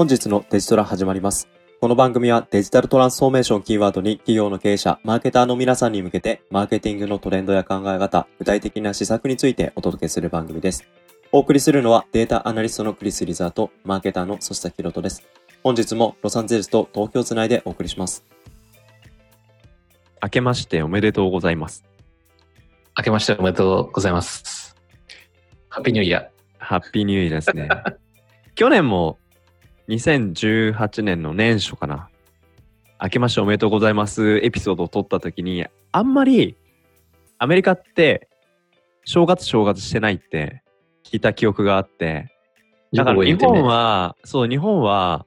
本日のデジトラ始まります。この番組はデジタルトランスフォーメーションキーワードに企業の経営者、マーケターの皆さんに向けて、マーケティングのトレンドや考え方、具体的な施策についてお届けする番組です。お送りするのはデータアナリストのクリス・リザーとマーケターのソシタキロトです。本日もロサンゼルスと東京つないでお送りします。明けましておめでとうございます。明けましておめでとうございます。ハッピーニューイヤー。ハッピーニューイヤーですね。去年も2018年の年初かな。明けましておめでとうございますエピソードを撮った時に、あんまりアメリカって正月正月してないって聞いた記憶があって、だから日本は、そう、日本は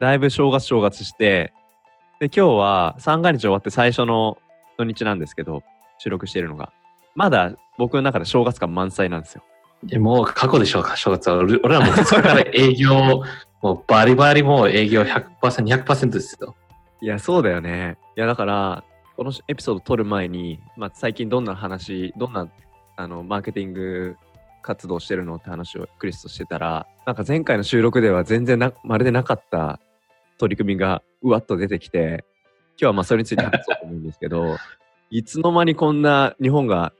だいぶ正月正月して、で、今日は三が日終わって最初の土日なんですけど、収録しているのが。まだ僕の中で正月感満載なんですよ。いやもう過去でしょうか、正月は。俺俺らも2日から営業、もうバリバリもう営業100%、200%ですよ。いや、そうだよね。いや、だから、このエピソード撮る前に、まあ、最近どんな話、どんなあのマーケティング活動してるのって話をクリスとしてたら、なんか前回の収録では全然なまるでなかった取り組みがうわっと出てきて、今日はまあそれについて話そうと思うんですけど、いつの間にこんな日本が、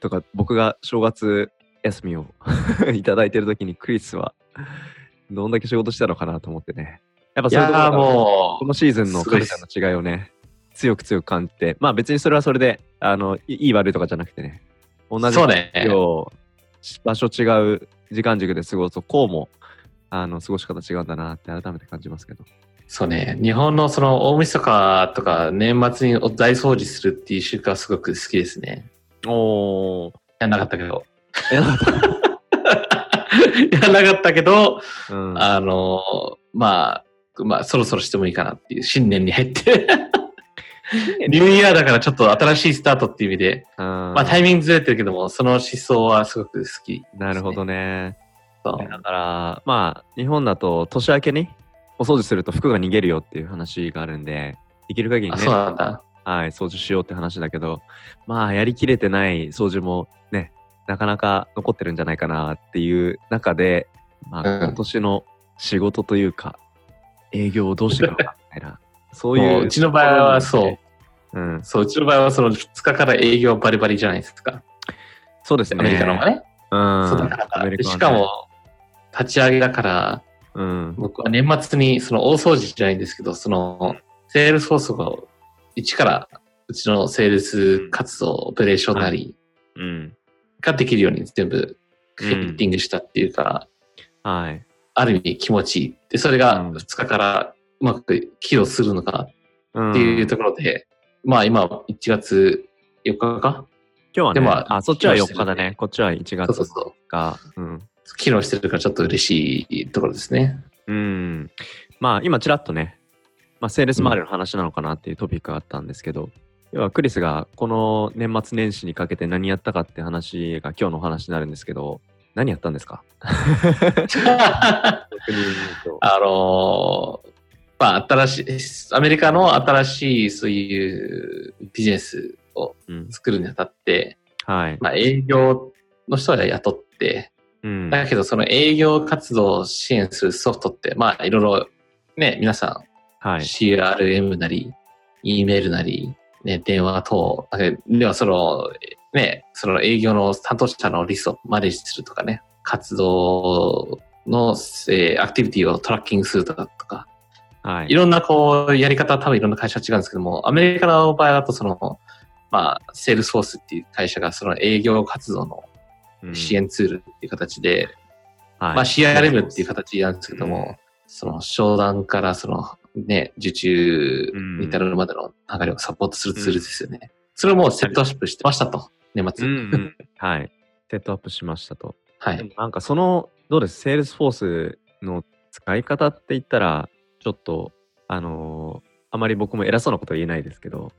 とか僕が正月休みを いただいてる時にクリスはどんだけ仕事したのかなと思ってね。やっぱそういうところがもこのシーズンのカルチャーの違いをね、強く強く感じて、まあ別にそれはそれで、あの、いいい悪いとかじゃなくてね、同じそうね場所違う時間軸で過ごすと、こうも、あの、過ごし方違うんだなって改めて感じますけど。う、そうね、日本のその大晦日とか年末に大掃除するっていう習慣はすごく好きですね。おー。やんなかったけど。え、なんか やんなかったけど、うん、あの、まあ、まあ、そろそろしてもいいかなっていう、新年に入って。ニューイヤーだからちょっと新しいスタートっていう意味で、ままあタイミングずれてるけども、その思想はすごく好き、なるほどね。そうだから、まあ、日本だと年明けにお掃除すると服が逃げるよっていう話があるんで、できる限りあ、ね。はい、掃除しようって話だけど、まあ、やりきれてない掃除もね、なかなか残ってるんじゃないかなっていう中で、まあ、うん今年の仕事というか、営業をどうしていくのかみたいな、そういう。もううちの場合はそう。うん、そう、うちの場合はその2日から営業バリバリじゃないですか。そうですね。アメリカの方がね。うん。そうしか、も、立ち上げだから、うん。僕は年末にその大掃除じゃないんですけど、その、セールスフォースを一からうちのセールス活動、オペレーションなりうん。ができるように全部フィッティングしたっていうか、はい。ある意味気持ちいい。で、それがうん2日からうまく起動するのかうんっていうところで、まあ今1月4日か？今日はね、でもあ、そっちは4起動してる日だね。こっちは1月そうそうそうか。うん。機能してるからちょっと嬉しいところですね。うん。まあ、今、ちらっとね、まあ、セールス周りの話なのかなっていうトピックがあったんですけど、要はクリスがこの年末年始にかけて何やったかって話が今日のお話になるんですけど、何やったんですか？あのーまあ新しい、アメリカの新しいそういうビジネスをうん。作るにあたって、はい。まあ営業の人は雇って、うん。だけどその営業活動を支援するソフトって、まあいろいろね、皆さんはい。CRM なり、E メールなり、ね、電話等、ではその、ね、その営業の担当者のリストをマネージするとかね、活動の、えーアクティビティをトラッキングするとかとか、はい。い。ろんなこう、やり方は多分いろんな会社は違うんですけども、アメリカの場合だとその、まあ、セールスフォースっていう会社がその営業活動のうん。支援ツールっていう形で、はい。まあ CRM っていう形なんですけども、うん。その商談からそのね、受注に至るまでの流れをサポートするツールですよね。それをもうセットアップしてましたと、年う末。んうん。はい。セットアップしましたと。はい。なんかその、どうです？セールスフォースの使い方って言ったら、ちょっと、あのーあまり僕も偉そうなことは言えないですけど、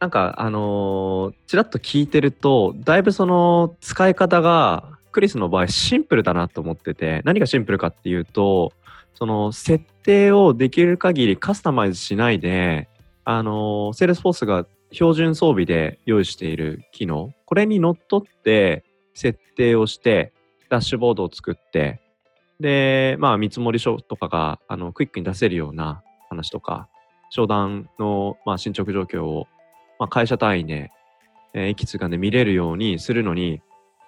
なんか、あのーちらっと聞いてると、だいぶその使い方が、クリスの場合シンプルだなと思ってて、何がシンプルかっていうと、その設定をできる限りカスタマイズしないで、あの、セールスフォースが標準装備で用意している機能、これにのっとって設定をして、ダッシュボードを作って、で、まあ、見積書とかがあのクイックに出せるような話とか、商談の、まあ、進捗状況を、まあ、会社単位で、えー、いつかで見れるようにするのに、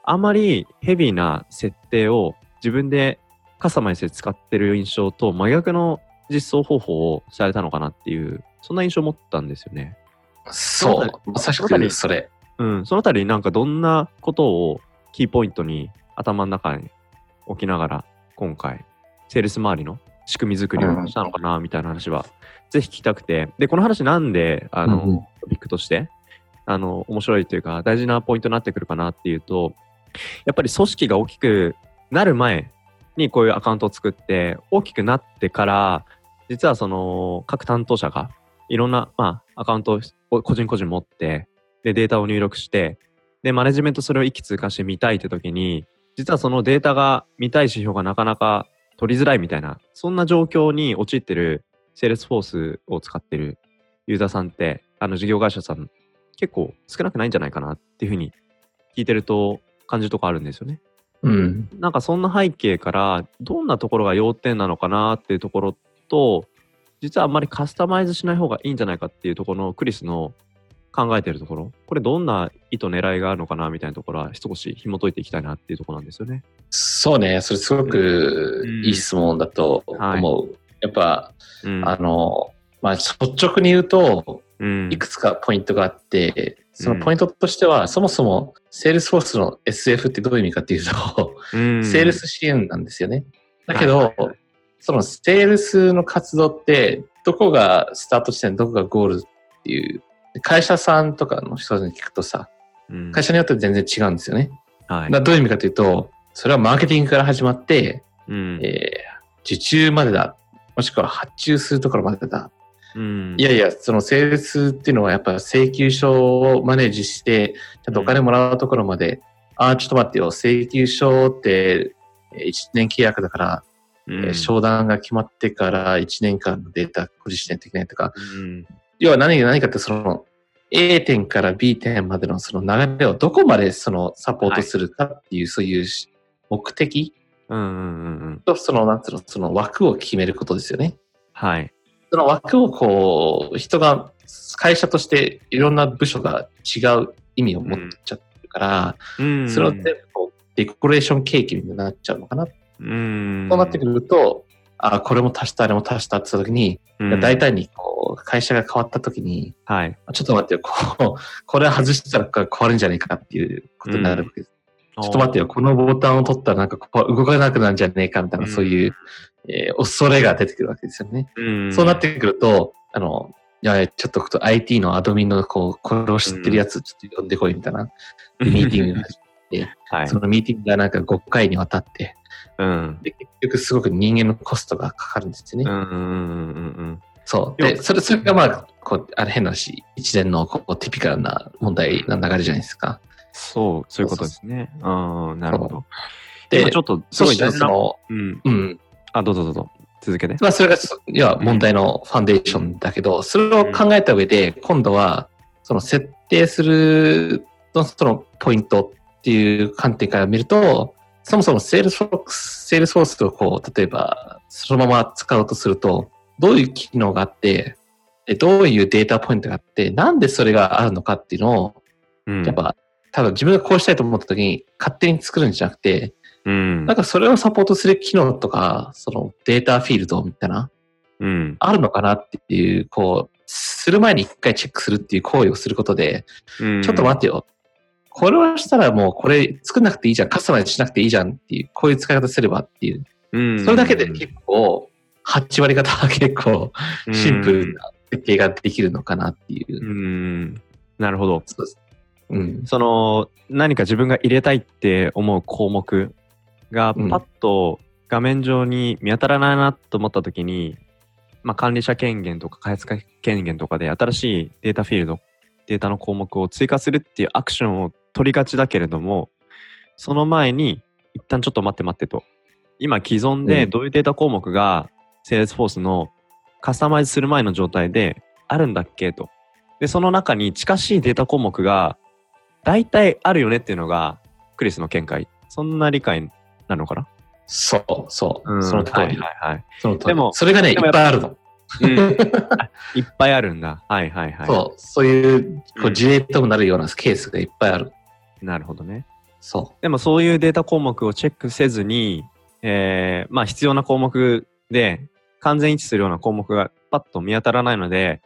あまりヘビーな設定を自分でカスタマイズで使ってる印象と真逆の実装方法をされたのかなっていう、そんな印象を持ったんですよね。そう、まさしくそれ。うん、そのあたりなんかどんなことをキーポイントに頭の中に置きながら今回セールス周りの仕組み作りをしたのかなみたいな話は、ぜひ聞きたくて。でこの話なんであの、うん、トピックとしてあの面白いというか大事なポイントになってくるかなっていうとやっぱり組織が大きくなる前にこういうアカウントを作って大きくなってから実はその各担当者がいろんな、まあ、アカウントを個人個人持ってで、データを入力して、で、マネジメントそれを一気通貫して見たいって時に、実はそのデータが見たい指標がなかなか取りづらいみたいな、そんな状況に陥ってるセールスフォースを使ってるユーザーさんって、あの事業会社さん結構少なくないんじゃないかなっていうふうに聞いてると感じるとこあるんですよね。うん。なんかそんな背景からどんなところが要点なのかなっていうところと、実はあんまりカスタマイズしない方がいいんじゃないかっていうところのクリスの考えてるところ、これどんな意図、狙いがあるのかなみたいなところは少し紐解いていきたいなっていうところなんですよね。そうね、それすごくいい質問だと思う。うんはい、やっぱ、うん、あの、まあ、率直に言うと、いくつかポイントがあって、そのポイントとしては、そもそも、セールスフォースの SF ってどういう意味かっていうと、セールス支援なんですよね。だけど、そのセールスの活動って、どこがスタート地点、どこがゴールっていう会社さんとかの人に聞くとさ、うん、会社によって全然違うんですよね。はい、どういう意味かというと、それはマーケティングから始まって、うん、えー、受注までだ。もしくは発注するところまでだ。うん、いやいや、そのセールスっていうのはやっぱ請求書をマネージして、ちゃんとお金もらうところまで、うん、ああ、ちょっと待ってよ、請求書って1年契約だから、うん、商談が決まってから1年間のデータ保持しないといけないとか、うん、要は何が何かってその A 点から B 点までのその流れをどこまでそのサポートするかっていう、そういう目的とその、なんつうの、その枠を決めることですよね。はい。その枠をこう、人が、会社としていろんな部署が違う意味を持っちゃってるから、うん、それを全部こうデコレーションケーキになっちゃうのかな。うん、そうなってくると、あ、これも足した、あれも足したって言った時に、うん、大胆にこう、会社が変わった時に、はい、ちょっと待ってよ、こう、これ外したら変わるんじゃないかっていうことになるわけです。うん、ちょっと待ってよ、このボタンを取ったらなんかここ動かなくなるんじゃねえかみたいな、そういう、えー、恐れが出てくるわけですよね。そうなってくると、あの、いや、ちょっと IT のアドミンのこう、これを知ってるやつちょっと呼んでこいみたいな、ミーティングが始まって、はい、そのミーティングがなんか5回にわたって、うん、で結局すごく人間のコストがかかるんですよね。うんうんうんうんそう。で、それ、それがまあ、こう、あれ変なし、一連のこうティピカルな問題な流れじゃないですか。そう、そういうことですね。うん、なるほど。で、ちょっとすごい大事な、うん、うん。あ、どうぞどうぞ。続けて。まあ、それが、いや、問題のファンデーションだけど、それを考えた上で、今度は、その設定するの、そのポイントっていう観点から見ると、そもそもセールスフォース、セールスフォースをこう、例えば、そのまま使おうとすると、どういう機能があって、どういうデータポイントがあって、なんでそれがあるのかっていうのを、うん、やっぱ、多分自分がこうしたいと思った時に勝手に作るんじゃなくて、うん、なんかそれをサポートする機能とか、そのデータフィールドみたいな、うん、あるのかなっていう、こう、する前に一回チェックするっていう行為をすることで、うん、ちょっと待ってよ。これをしたらもうこれ作んなくていいじゃん、カスタマイズしなくていいじゃんっていう、こういう使い方すればっていう。うん、それだけで結構、8割方は結構シンプルな設計ができるのかなっていう。うん、なるほど。そうです。うん、その何か自分が入れたいって思う項目がパッと画面上に見当たらないなと思った時に、まあ、管理者権限とか開発者権限とかで新しいデータフィールドデータの項目を追加するっていうアクションを取りがちだけれども、その前に、一旦ちょっと待って待ってと。今既存でどういうデータ項目が Salesforce のカスタマイズする前の状態であるんだっけと。で、その中に近しいデータ項目が大体あるよねっていうのがクリスの見解。そんな理解なのかな？そう、そう、うんその通り。はいはいはい。その通りでもそれがね、いっっぱいあるの。うんあ いっぱいあるんだ。はいはいはい。そう、そういうこううん事例ともなるようなケースがいっぱいある。なるほどね。そでもそういうデータ項目をチェックせずに、えーまあ必要な項目で完全一致するような項目がパッと見当たらないので、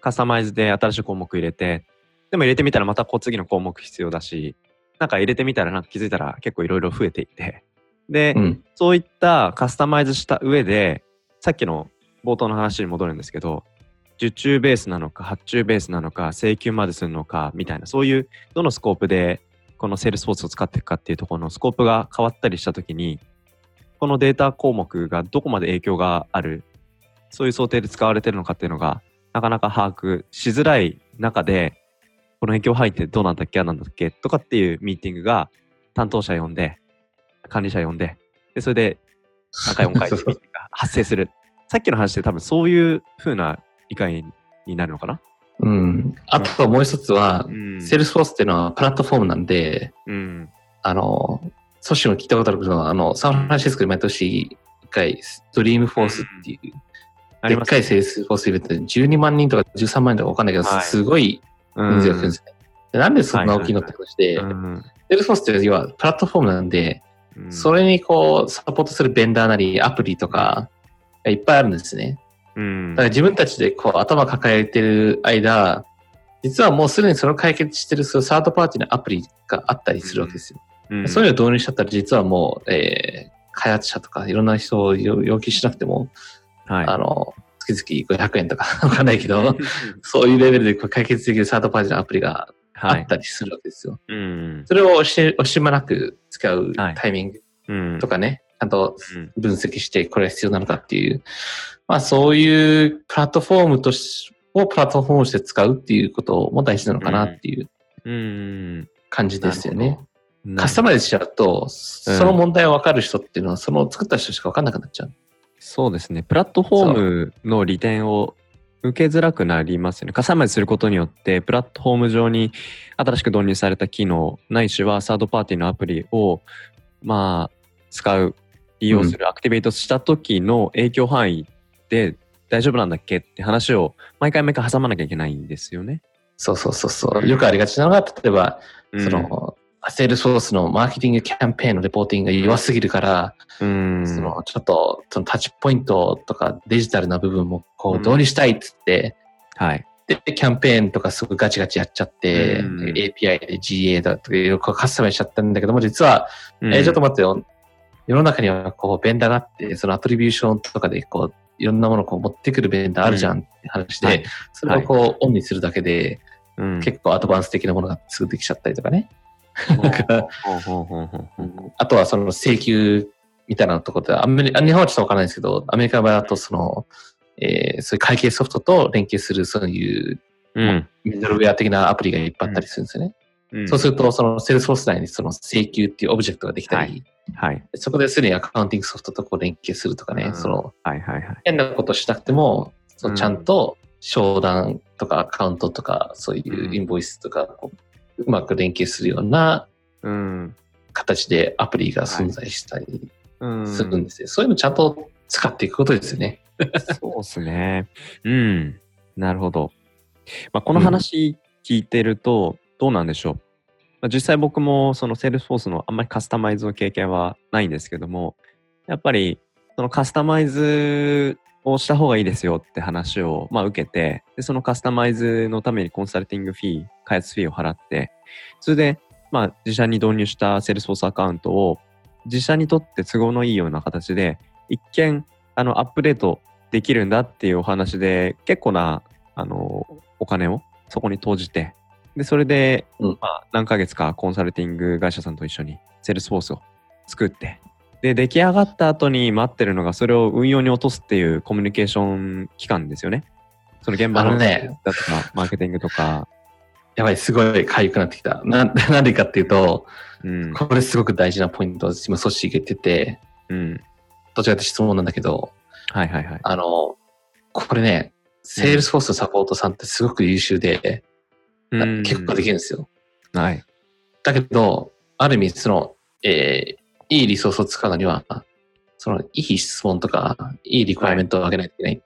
カスタマイズで新しい項目入れて、でも入れてみたらまたこう次の項目必要だし、なんか入れてみたらなんか気づいたら結構いろいろ増えていて、で、う。うん。そういったカスタマイズした上で、さっきの冒頭の話に戻るんですけど、受注ベースなのか、発注ベースなのか、請求までするのか、みたいな、そういうどのスコープでこのセールスフォースを使っていくかっていうところのスコープが変わったりしたときに、このデータ項目がどこまで影響がある、そういう想定で使われてるのかっていうのが、なかなか把握しづらい中で、この影響範囲ってどうなんだっけ、あなんだっけ？とかっていうミーティングが担当者呼んで、管理者呼んで、で、それで3回4回ミーティングが発生する。さっきの話で多分そういう風な理解になるのかな？うん。あともう一つは、うん。セールスフォースっていうのはプラットフォームなんで、うん。あの、ソシも聞いたことあるけど、あの、サンフランシスコで毎年一回、ドリームフォースっていう、でっありますかいセールスフォースイベントで12万人とか13万人とかわかんないけど、はい。すごい人数が来るんですね。でなんでそんな大きいのって話で、うんセールスフォースって要はプラットフォームなんで、うんそれにこう、サポートするベンダーなり、アプリとか、がいっぱいあるんですね。うんだから自分たちでこう、頭抱えてる間、実はもうすでにそれを解決してるそのサードパーティーのアプリがあったりするわけですよ。うんそういうのを導入しちゃったら、実はもう、えー開発者とかいろんな人を要要求しなくても、はい。あの、月々500円とか わかんないけど、そういうレベルで解決できるサードパーティーのアプリがあはい。ったりするわけですよ。うんそれを惜し惜しまなく使うはい。タイミングうん。とかね、ちゃんとうん。分析してこれが必要なのかっていう、まあそういうプラットフォームとしをプラットフォームとして使うっていうことも大事なのかなっていううん。感じですよね。カスタママイズしちゃうと、その問題を分かる人っていうのは、その作った人しか分かんなくなっちゃう。そうですね。プラットフォームの利点を受けづらくなりますよね。カスタマイズすることによって、プラットフォーム上に新しく導入された機能、ないしはサードパーティーのアプリを、まあ、使う、利用する、アクティベートした時の影響範囲で大丈夫なんだっけって話を毎回毎回挟まなきゃいけないんですよね。そうそうそうそう。よくありがちなのが、例えば、うんそ、の、セールスフォースのマーケティングキャンペーンのレポーティングが弱すぎるから、うん。そのちょっとそのタッチポイントとかデジタルな部分もこううん導入したいっつって、はい。で、キャンペーンとかすごいガチガチやっちゃって、うん API で GA だとかいろいろカスタマイズしちゃったんだけども、実は、うんえーちょっと待ってよ。世の中にはこうベンダーがあって、そのアトリビューションとかでこう、いろんなものをこう持ってくるベンダーあるじゃんって話で、はいそれをこうオンにするだけで、うん結構アドバンス的なものがすぐできちゃったりとかね。あとはその請求みたいなところで、アメリあ日本はちょっとわからないですけど、アメリカの場合だとその、えーそういう会計ソフトと連携するそういううん。ミドルウェア的なアプリがいっぱいあったりするんですよね。うんそうすると、そのセールスフォース内にその請求っていうオブジェクトができたり、はいはい。そこですでにアカウンティングソフトとこう連携するとかね、うんそのはいはいはい。変なことしなくても、そのうんちゃんと商談とかアカウントとか、そういうインボイスとかこう、うまく連携するようなうん。形でアプリが存在したりうん。するんですよ。そういうのちゃんと使っていくことですよね。そうですね。うん。なるほど。まあ、この話聞いてると、どうなんでしょう。まあ、実際僕もその Salesforce のあんまりカスタマイズの経験はないんですけども、やっぱりそのカスタマイズをした方がいいですよって話をまあ受けて、でそのカスタマイズのためにコンサルティングフィー、開発フィーを払って、それでまあ自社に導入した Salesforce アカウントを自社にとって都合のいいような形で、一見あのアップデートできるんだっていうお話で結構なあのお金をそこに投じてでそれで、うん。まあ、何ヶ月かコンサルティング会社さんと一緒にセールスフォースを作ってで出来上がった後に待ってるのがそれを運用に落とすっていうコミュニケーション期間ですよね。その現場のニーズだとかマーケティングとか、やばい、すごい痒くなってきた。な、なんでかっていうと、うんこれすごく大事なポイントを今、ソッシーが言ってて、うん、どちらかというと質問なんだけど、はいはいはい。あの、これね、セールスフォースのサポートさんってすごく優秀で、なうん結構できるんですよ。はい。だけど、ある意味、その、えーいいリソースを使うのには、その、いい質問とか、いいリクエアメントを上げないといけない。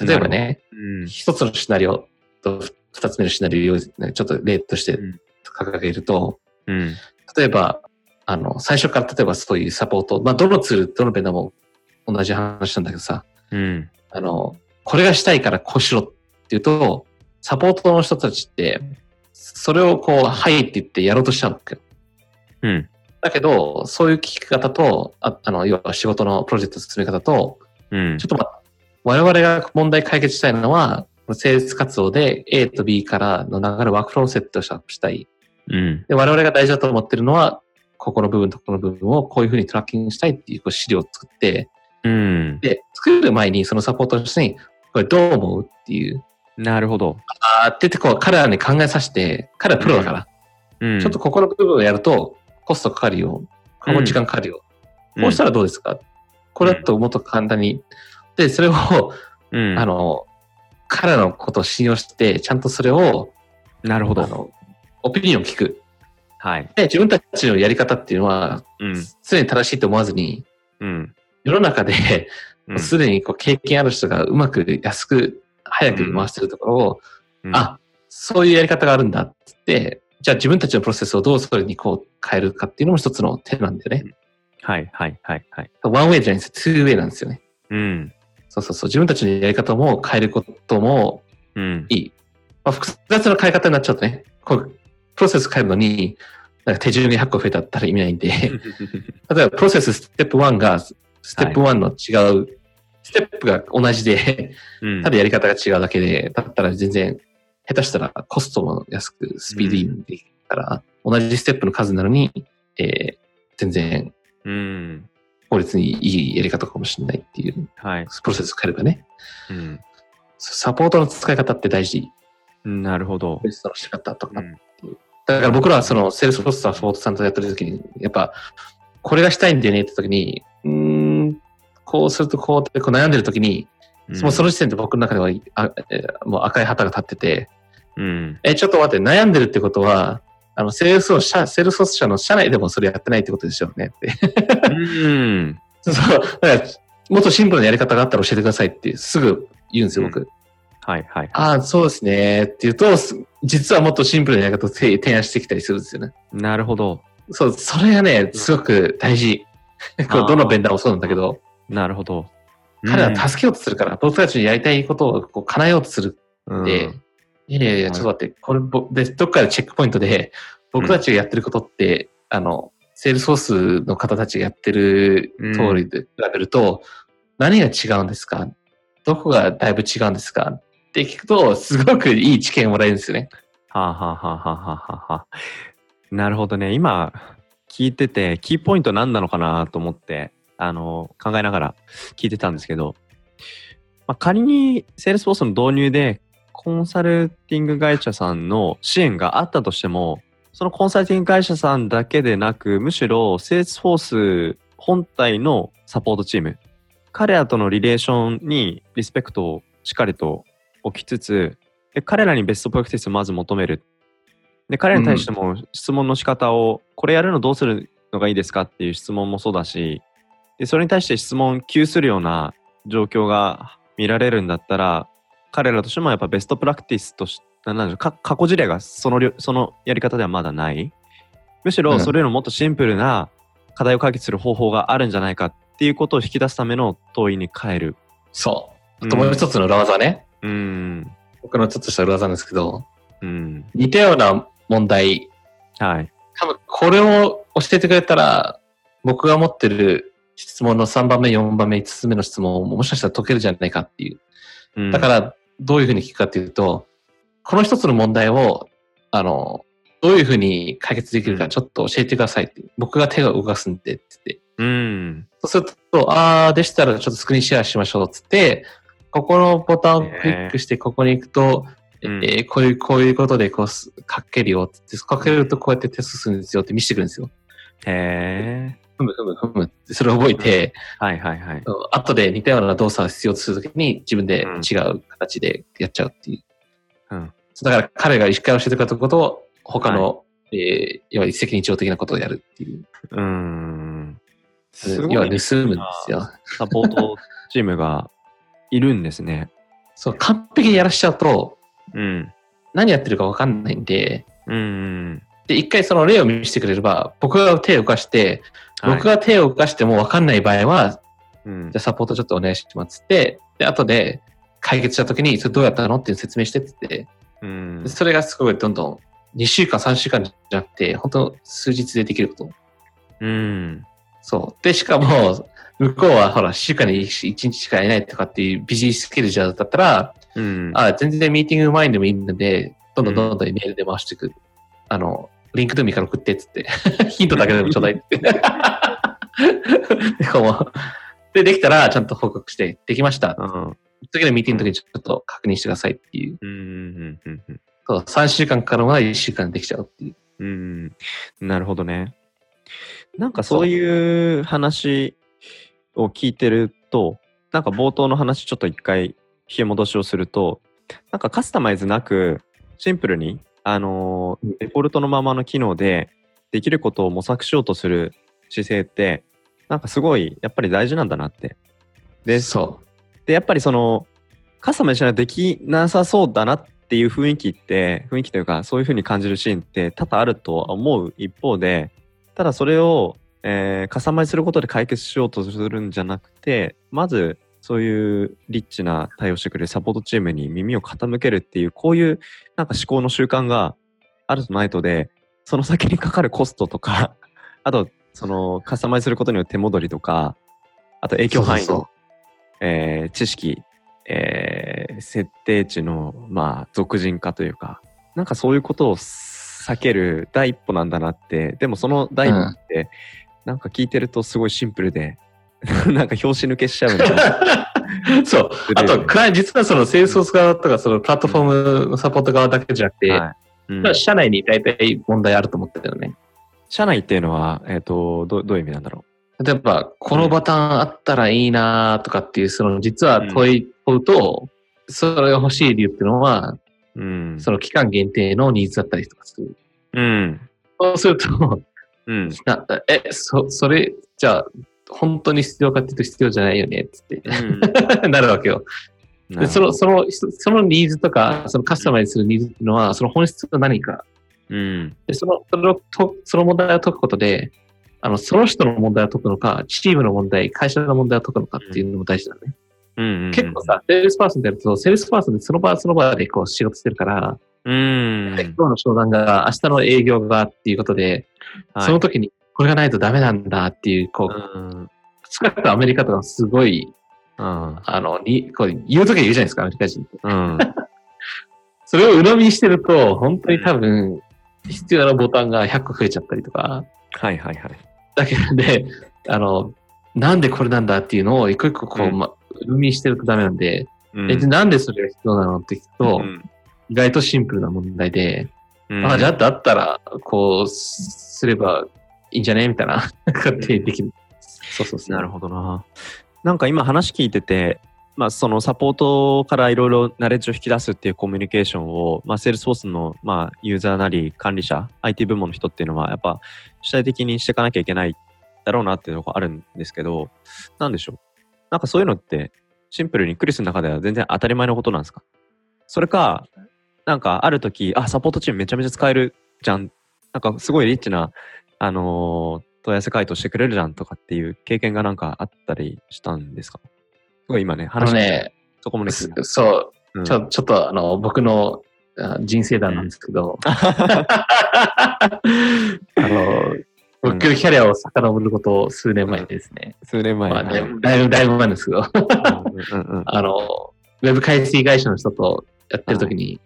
例えばね、うん。一つのシナリオと二つ目のシナリオをちょっと例としてうん掲げると、うん。例えば、あの、最初から例えばそういうサポート、まあ、どのツール、どのベンダーも同じ話なんだけどさ、うん。あの、これがしたいからこうしろっていうと、サポートの人たちって、それをこう、はいって言ってやろうとしちゃうわけよ。うん。だけど、そういう聞き方と、ああの、要は仕事のプロジェクトの進め方と、うんちょっ。とまあ、我々が問題解決したいのは、セールス活動で A と B からの流れ、ワークフローをセットしたい。うん。で、我々が大事だと思ってるのは、ここの部分とここの部分をこういうふうにトラッキングしたいっていう資料を作って、うん。で、作る前にそのサポートの人に、これどう思うっていう、なるほど。あーっててこう彼らに考えさせて、彼らプロだから、うん。ちょっとここの部分をやるとコストかかるよ。この時間かかるよ。こうしたらどうですか、これだともっと簡単に。で、それを、うん、あの、彼らのことを信用して、ちゃんとそれを、なるほど。あの、オピニオンを聞く。はい。で、自分たちのやり方っていうのは、うん。常に正しいと思わずに、うん。世の中で、うんすでにこう経験ある人がうまく安く早く回してるところを、うん、あ、そういうやり方があるんだって言って、じゃあ自分たちのプロセスをどうそれにこう変えるかっていうのも一つの手なんだよね。はい、はい、はい、はい。ワンウェイじゃないんですよ。ツーウェイなんですよね。うん。そうそうそう。自分たちのやり方も変えることもうん。いい。まあ、複雑な変え方になっちゃうとね、こう、プロセス変えるのに、なんか手順が100個増えたったら意味ないんで、例えばプロセスステップ1がスステップ1の違う、ステップが同じで、うんただやり方が違うだけで、だったら全然、下手したらコストも安く、スピーディーにできるから、同じステップの数なのに、えー全然うん。効率にいいやり方かもしれないっていう、はい。プロセス変えればね。うん。サポートの使い方って大事。なるほど。ベストの仕方とか。うんだから僕らはそのセールスフォースサポートさんとやってる時に、やっぱ、これがしたいんだよねって時に、うーん、こうするとこうってこう悩んでる時に、もうその時点で僕の中ではあえーもう赤い旗が立ってて、うん。え、ちょっと待って、悩んでるってことは、あの、セールスを社、セールス社の社内でもそれやってないってことでしょうねって。うん。そう、だから、もっとシンプルなやり方があったら教えてくださいってすぐ言うんですよ、僕。はい、はい。ああ、そうですね。って言うと、す実はもっとシンプルなやり方を提提案してきたりするんですよね。なるほど。そう、それがね、すごく大事。こうどのベンダーもそうなんだけど、なるほど。彼ら助けようとするから、僕たちにやりたいことをこう叶えようとするうんで、いやいやいや、ちょっと待って、これぼ、で、どっかでチェックポイントで、僕たちがやってることって、あの、セールスフォースの方たちがやってる通りで比べると、何が違うんですか？どこがだいぶ違うんですか？って聞くと、すごくいい知見をもらえるんですよね。はあ、はあはあはあはあはあ、なるほどね。今、聞いてて、キーポイント何なのかなと思って、あの、考えながら聞いてたんですけど、まあ、仮に Salesforce の導入で、コンサルティング会社さんの支援があったとしても、そのコンサルティング会社さんだけでなく、むしろ Salesforce 本体のサポートチーム、彼らとのリレーションにリスペクトをしっかりと置きつつ、で彼らにベストプラクティスをまず求める。で、彼らに対しても質問の仕方を、これやるのどうするのがいいですかっていう質問もそうだし、で、それに対して質問を急するような状況が見られるんだったら、彼らとしてもやっぱベストプラクティスとし、なんなんでしょうか過去事例がそのそのやり方ではまだない。むしうんろそれよりももっとシンプルな課題を解決する方法があるんじゃないかっていうことを引き出すための問いに変える。そう。あともう一つの裏技ね。うん。僕のちょっとした裏技なんですけど、うん。似たような問題、はい。多分これを教えてくれたら、僕が持ってる質問の3番目、4番目、5つ目の質問をもしかしたら解けるんじゃないかっていう。うんだから、どういうふうに聞くかっていうと、この一つの問題を、あの、どういうふうに解決できるかちょっと教えてくださいって。僕が手を動かすんでって言って。うん。そうすると、あー、でしたらちょっとスクリーンシェアしましょうっつって、ここのボタンをクリックして、ここに行くと、うんえーこういう、こういうことでこうす書けるよって言って、書けるとこうやってテストするんですよって見せてくるんですよ。へえ。ふむふむふむって、それを覚えて、はいはいはい。後で似たような動作を必要とするときに自分でうん違う形でやっちゃうっていう。うんだから彼が一回教えてくれたことを他の、えーいわゆる一石二鳥的なことをやるっていう。うーん。すごい要は盗むんですよ。サポートチームがいるんですね。そう、完璧にやらしちゃうと、うん。何やってるかわかんないんで、うんうん。で、一回その例を見せてくれれば、僕が手を動かして、はい僕が手を動かしてもわかんない場合は、うんじゃあサポートちょっとお願いしますって、で、後で解決した時に、それどうやったのっていう説明してってうんでそれがすごいどんどん2週間、3週間じゃなくて、本当数日でできること。うん。そう。で、しかも、向こうはほら、1週間に 1, 日しかいないとかっていうビジースキルじゃだったら、うん。あ全然ミーティング前でもいいので、どんどんどんどんメールで回していく。あの、リンクドゥミから送ってっつって、ヒントだけでもちょうだいって。でこうで、できたらちゃんと報告して、できました。うん。次のミーティングの時にちょっと確認してくださいっていう。うん。うん。うん。そう3週間かかるのが1週間できちゃうっていう。うん。なるほどね。なんかそういう話を聞いてると、なんか冒頭の話ちょっと一回冷え戻しをすると、なんかカスタマイズなく、シンプルに、あのー、デフォルトのままの機能でできることを模索しようとする姿勢って、なんかすごいやっぱり大事なんだなって。で、そで、やっぱりその、カスタマイズしないとできなさそうだなっていう雰囲気って、雰囲気というか、そういうふうに感じるシーンって多々あるとは思う一方で、ただそれを、えーカスタマイズすることで解決しようとするんじゃなくて、まず、そういうリッチな対応してくれるサポートチームに耳を傾けるっていう、こういうなんか思考の習慣があるとないとで、その先にかかるコストとか、あと、そのカスタマイズすることによって手戻りとか、あと影響範囲のえー知識、えー設定値の、まあ、俗人化というか、なんかそういうことを避ける第一歩なんだなって、でもその第一歩って、なんか聞いてるとすごいシンプルで、なんか拍子抜けしちゃうんだな。そう。あと、クライ実はその、セールス側とか、その、プラットフォームのサポート側だけじゃなくて、はいうんまあ社内に大体問題あると思ってるよね。社内っていうのは、えっ、とど、どういう意味なんだろ例えば、このボタンあったらいいなとかっていう、その、実は問い、問うと、それが欲しい理由っていうのは、う。うん。その期間限定のニーズだったりとかする。うん。そうすると、うん。なえ、そ、それ、じゃあ、本当に必要かっていうと必要じゃないよね、つって、なるわけよ。うんで、その、その、そのニーズとか、そのカスタマイズするニーズっていうのは、その本質が何か。うん。で、その、それをと、その問題を解くことで、あの、その人の問題を解くのか、チームの問題、会社の問題を解くのかっていうのも大事だね。うん。結構さ、セールスパーソンでやると、セールスパーソンでその場その場でこう仕事してるから、うん。今日の商談が明日の営業がっていうことで、はいその時にこれがないとダメなんだっていう、こう、うん。少なくともアメリカとかすごい、うん。あの、に、こう言う時は言うじゃないですか、アメリカ人って。うん。それを鵜呑みにしてると、本当に多分、必要なボタンが100個増えちゃったりとか、はいはいはい。だけで、あの、なんでこれなんだっていうのを一個一個こう、うんま、鵜呑みにしてるとダメなんで、うんえ、でなんでそれが必要なのって聞くと、うん意外とシンプルな問題で、うんあ、じゃあだったら、こう、すればいいんじゃね？みたいな、勝手にできる。そうそうそう。なるほどな。なんか今話聞いてて、まあ、そのサポートからいろいろナレッジを引き出すっていうコミュニケーションを、まあ、セールスフォースの、まあ、ユーザーなり管理者、IT 部門の人っていうのは、やっぱ主体的にしていかなきゃいけないだろうなっていうのがあるんですけど、なんでしょう？なんかそういうのって、シンプルにクリスの中では全然当たり前のことなんですか？それか、なんかある時、あ、サポートチームめちゃめちゃ使えるじゃん。なんかすごいリッチな、あのー問い合わせ回答してくれるじゃんとかっていう経験がなんかあったりしたんですか？すごい今ね、話してね、そこもね、そそうう、ん。ちょちょっとあの、僕のあ人生談なんですけど、あの、僕のキャリアを遡ること数年前ですね。数年前。まあねうん、だいぶ、だいぶ前ですけど、あの、ウェブ開発会社の人とやってる時に、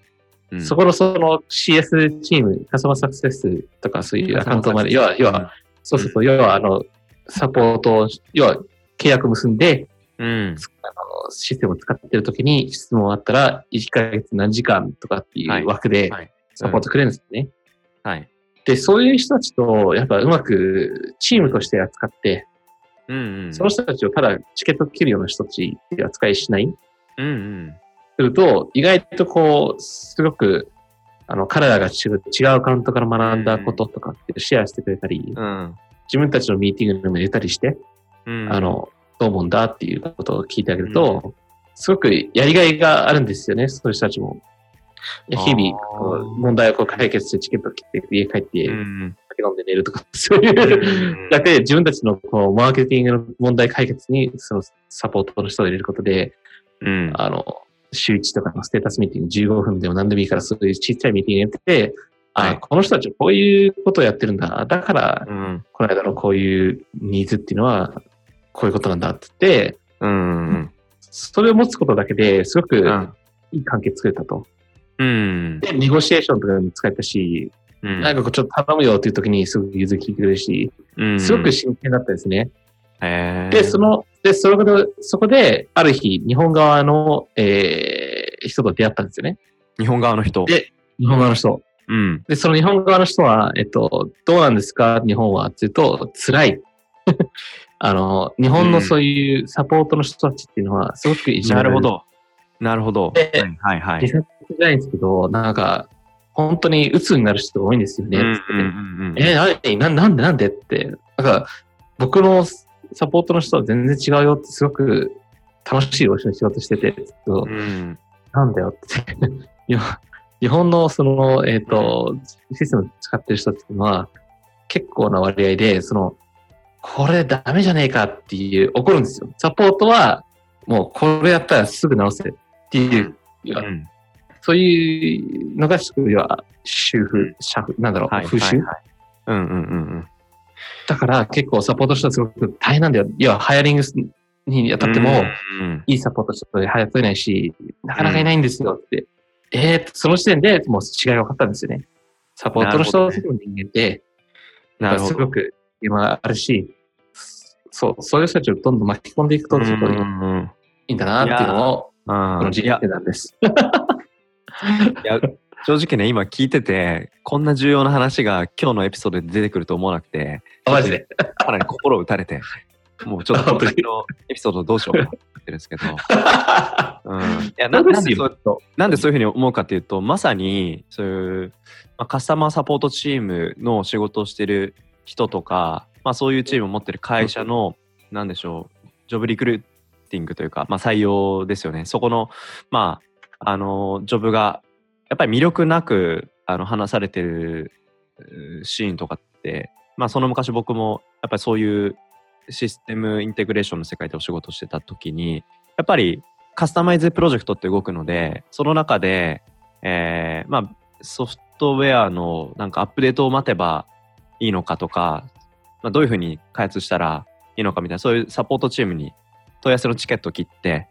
うんそこのその CS チーム、カスタマーサクセスとかそういうアカウントまで、要は、要は、そうそうそう、要は、あの、サポートを、要は、契約結んで、うん。あのシステムを使ってる時に質問あったら、1ヶ月何時間とかっていはいう枠ではいサポートくれるんですよね。はい。で、そういう人たちと、やっぱうまくチームとして扱って、うんうん。その人たちをただチケット切るような人たちっていう扱いしないうんうん。すると、意外とこう、すごく、あの、彼らが違うカウントから学んだこととかってシェアしてくれたり、うん。自分たちのミーティングにも入れたりして、うんあ、の、どう思うんだっていうことを聞いてあげると、すごくやりがいがあるんですよね、そういう人たちも。日々こう、問題をこう解決してチケット切って家帰ってうん酒飲んで寝るとか、そういうう、だけで自分たちのこうマーケティングの問題解決にそのサポートの人を入れることで、うん。あの、週1とかのステータスミーティング15分でも何でもいいから、そういうちっちゃいミーティングやってて、はいあ、この人たちはこういうことをやってるんだ。だから、うん。この間のこういうニーズっていうのは、こういうことなんだって言って、うん。それを持つことだけですごくうん。いい関係作れたと。うん。で、ネゴシエーションとかにも使えたし、うんなんかこうちょっと頼むよっていう時にすごく融通聞いてくれるし、うんすごく真剣だったですね。で、その、で、そこで、そこで、ある日、日本側の、えー、人と出会ったんですよね。日本側の人。で日本側の人。うん。で、その日本側の人は、えっと、どうなんですか？日本はって言うと、辛い。あの、日本のそういうサポートの人たちっていうのは、すごくいじめられる。なるほど。なるほど。ではいはいはい。自殺じゃないんですけど、なんか、本当に鬱になる人が多いんですよね。えなんで？なんで？って。なんか、僕のサポートの人は全然違うよって、すごく楽しいお仕事してて、うん。なんだよって。いや日本のその、えっ、と、システム使ってる人っていうのは、結構な割合で、その、これダメじゃねえかっていう、怒るんですよ。サポートは、もうこれやったらすぐ直せっていう、うん。そういうのが、要は、主婦、社風、なんだろう、はい風習、はいはい。うんうんうんだから結構サポートしたらすごく大変なんだよ。要は、ハイアリングにあたっても、うんいいサポートしたら早くいないし、なかなかいないんですよって。えー、その時点でもう違いが分かったんですよね。サポートの人のなるほ人間って、なるほど。すごく今あるし、そう、そういう人たちをどんどん巻き込んでいくと、すごいいうんうんいんだなっていうのを、こうんの時いや期なんです。いや正直ね、今聞いてて、こんな重要な話が今日のエピソードで出てくると思わなくて、あマジで？かなり心を打たれて、もうちょっと このエピソードどうしようかなって思ってるんですけど、うん、いやななんでそうなんでそういうふうに思うかっていうと、まさにそういう、まあ、カスタマーサポートチームの仕事をしてる人とか、まあ、そういうチームを持ってる会社の、なんでしょう、ジョブリクルーティングというか、まあ、採用ですよね。そこの、まあ、あの、ジョブが、やっぱり魅力なく、あの、話されてるシーンとかって、まあ、その昔僕も、やっぱりそういうシステムインテグレーションの世界でお仕事してた時に、やっぱりカスタマイズプロジェクトって動くので、その中で、えーまあ、ソフトウェアのなんかアップデートを待てばいいのかとか、まあ、どういうふうに開発したらいいのかみたいな、そういうサポートチームに問い合わせのチケットを切って、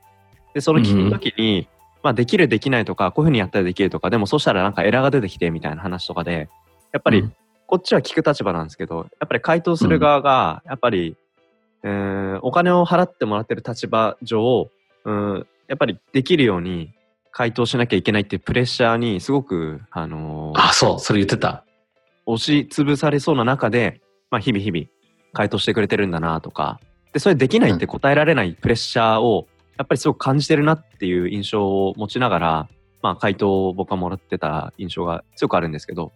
で、その聞くときに、まあ、できるできないとか、こういうふうにやったらできるとか、でもそうしたらなんかエラーが出てきてみたいな話とかで、やっぱりうん。こっちは聞く立場なんですけど、やっぱり回答する側が、やっぱり、えーお金を払ってもらってる立場上、うん、やっぱりできるように回答しなきゃいけないっていうプレッシャーにすごく、あのーあ、そう、それ言ってた。押しつぶされそうな中で、まあ、日々日々回答してくれてるんだなとか、で、それできないって答えられないプレッシャーを、やっぱりすごく感じてるなっていう印象を持ちながら、まあ、回答を僕はもらってた印象が強くあるんですけど、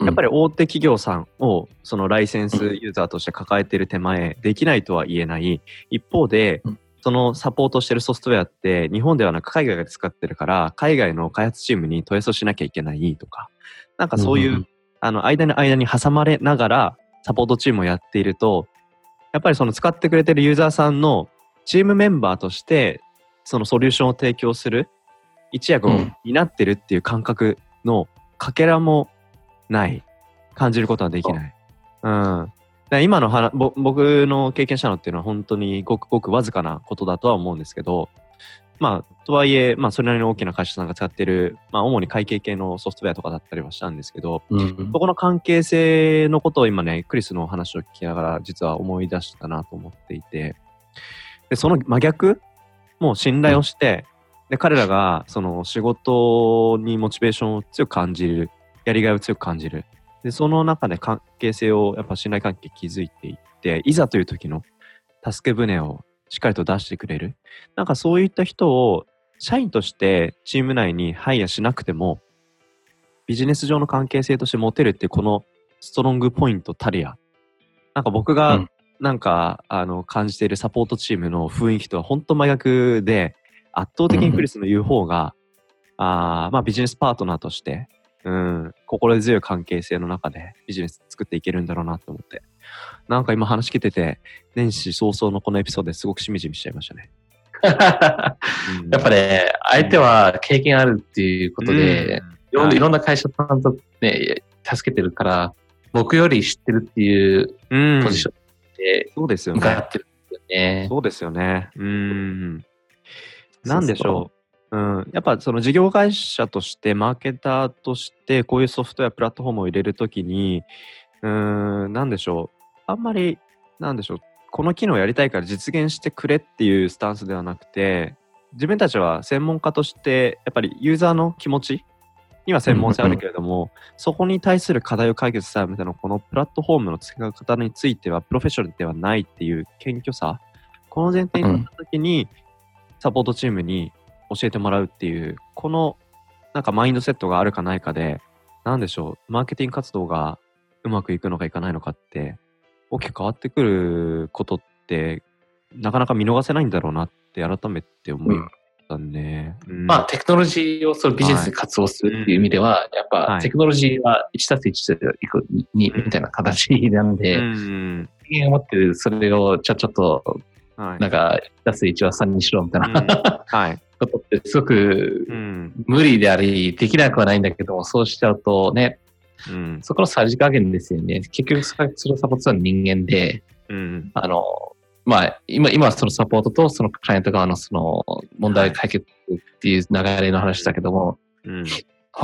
やっぱり大手企業さんをそのライセンスユーザーとして抱えてる手前、できないとは言えない。一方でうん、そのサポートしてるソフトウェアって日本ではなく海外で使ってるから、海外の開発チームに問い合わせをしなきゃいけないとか、なんかそういう、うん。あの、間に間に挟まれながらサポートチームをやっていると、やっぱりその使ってくれてるユーザーさんのチームメンバーとして、そのソリューションを提供する一役をうん担ってるっていう感覚のかけらもない。感じることはできない。うん。今の話ぼ僕の経験したのっていうのは本当にごくごくわずかなことだとは思うんですけど、まあ、とはいえ、まあ、それなりの大きな会社さんが使ってる、まあ、主に会計系のソフトウェアとかだったりはしたんですけど、うんそこの関係性のことを今ね、クリスの話を聞きながら実は思い出したなと思っていて、で、その真逆？もう信頼をして、で、彼らがその仕事にモチベーションを強く感じる、やりがいを強く感じる。で、その中で関係性をやっぱ信頼関係築いていって、いざという時の助け舟をしっかりと出してくれる。なんかそういった人を社員としてチーム内にハイアしなくても、ビジネス上の関係性として持てるってこのストロングポイントたるや。なんか僕がなんか、あの、感じているサポートチームの雰囲気とは本当真逆で、圧倒的にクリスの言う方が、あまあビジネスパートナーとして、うん、心強い関係性の中でビジネス作っていけるんだろうなと思って。なんか今話聞いてて、年始早々のこのエピソードですごくしみじみしちゃいましたね。やっぱね、相手は経験あるっていうことで、いろんな、いろんな会社さんとね、助けてるから、僕より知ってるっていうポジションで、そうですよね。向かってるんですよね。そうですよね。うん。なんでしょう。うん、やっぱその事業会社としてマーケターとしてこういうソフトウェアプラットフォームを入れるときにうん、なんでしょう。あんまり、なんでしょう。この機能やりたいから実現してくれっていうスタンスではなくて、自分たちは専門家として、やっぱりユーザーの気持ちには専門性あるけれども、そこに対する課題を解決したみたいな、このプラットフォームの使い方については、プロフェッショナルではないっていう謙虚さ、この前提になった時に、サポートチームに教えてもらうっていう、このなんかマインドセットがあるかないかで、なんでしょう、マーケティング活動がうまくいくのかいかないのかって、大きく変わってくることって、なかなか見逃せないんだろうなって改めて思います。したね。うん、まあ、テクノロジーをそのビジネスで活用するっていう意味では、はい、やっぱ、テクノロジーは1たす1でいく2みたいな形なんで、人間が持ってるそれをちょちょっと、なんか、1たす1は3にしろみたいな、はい、ことってすごく無理であり、できなくはないんだけどそそうしちゃうとね、うん、そこのさじ加減ですよね。結局、そのサポートする人間で、うん、あの、まあ、今、今そのサポートとそのクライアント側のその問題解決っていう流れの話だけども、うん、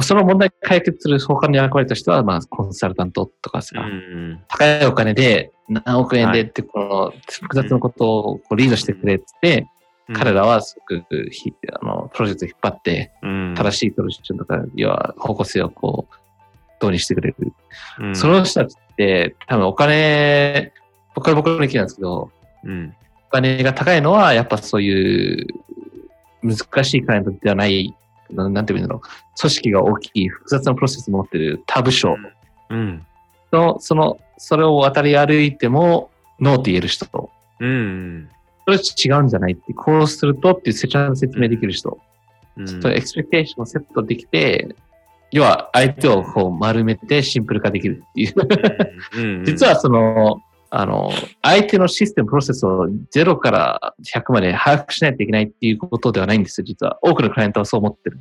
その問題解決する他の役割としては、まあ、コンサルタントとかさ、うん、高いお金で何億円でってこの複雑なことをこうリードしてくれって、うん、彼らはすごくあのプロジェクト引っ張って、正しいプロジェクトとか、要は方向性をこう、うにしてくれる。うん、その人たちって多分お金、僕は僕の意見なんですけど、うん、お金が高いのはやっぱそういう難しいクライアントではない、なんていうんだろう、組織が大きい複雑なプロセスを持ってる他部署。の、その、それを渡り歩いてもノーって言える人。と、うん、それ違うんじゃないって、こうするとっていうちゃんと説明できる人、うん、そエクスペクテーションをセットできて、要は相手をこう丸めてシンプル化できるっていう。実はその、あの、相手のシステム、プロセスを0から100まで把握しないといけないっていうことではないんですよ、実は。多くのクライアントはそう思ってる。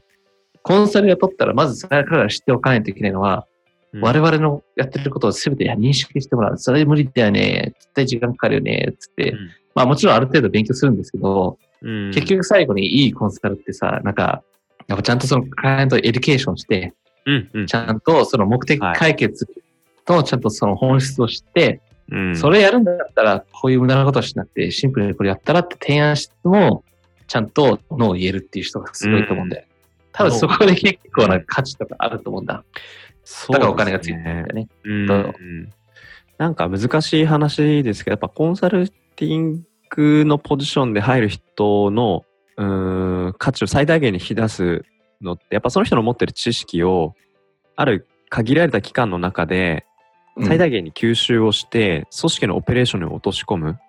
コンサルが取ったら、まずそれから知っておかないといけないのは、うん、我々のやってることを全て認識してもらう。それ無理だよね。絶対時間かかるよね。つって。うん、まあもちろんある程度勉強するんですけど、うん、結局最後にいいコンサルってさ、なんか、やっぱちゃんとそのクライアントをエデュケーションして、うんうん、ちゃんとその目的解決とちゃんとその本質を知って、はい、それやるんだったら、こういう無駄なことをしなくて、シンプルにこれやったらって提案しても、ちゃんと NO を言えるっていう人がすごいと思うんで、うん、多分そこで結構な価値とかあると思うんだ。そう、ね、だからお金がついてるんだよね。うん、なんか難しい話ですけど、やっぱコンサルティングのポジションで入る人のうん価値を最大限に引き出すのって、やっぱその人の持ってる知識を、ある限られた期間の中で、最大限に吸収をして、組織のオペレーションに落とし込む。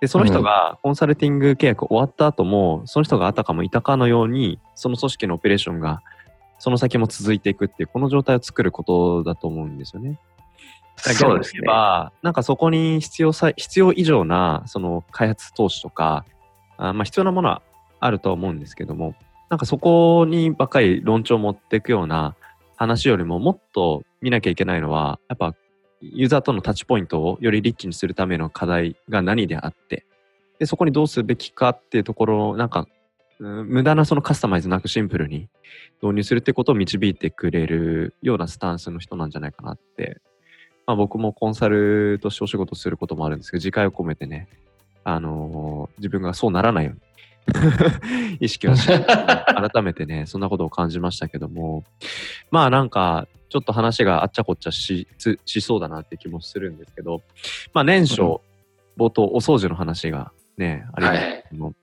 で、その人がコンサルティング契約終わった後も、その人があたかもいたかのように、その組織のオペレーションが、その先も続いていくっていう、この状態を作ることだと思うんですよね。そうですね。なんかそこに必要さ、必要以上な、その開発投資とか、あまあ必要なものはあるとは思うんですけども、なんかそこにばっかり論調を持っていくような話よりももっと見なきゃいけないのは、やっぱユーザーとのタッチポイントをよりリッチにするための課題が何であって、でそこにどうすべきかっていうところを、なんか、無駄なそのカスタマイズなくシンプルに導入するってことを導いてくれるようなスタンスの人なんじゃないかなって、まあ、僕もコンサルとしてお仕事することもあるんですけど、次回を込めてね、あのー、自分がそうならないように 意識はし改めてね、そんなことを感じましたけども、まあなんか、ちょっと話があっちゃこっちゃししそうだなって気もするんですけど、まあ年初、うん、冒頭お掃除の話がね、ありましたけども、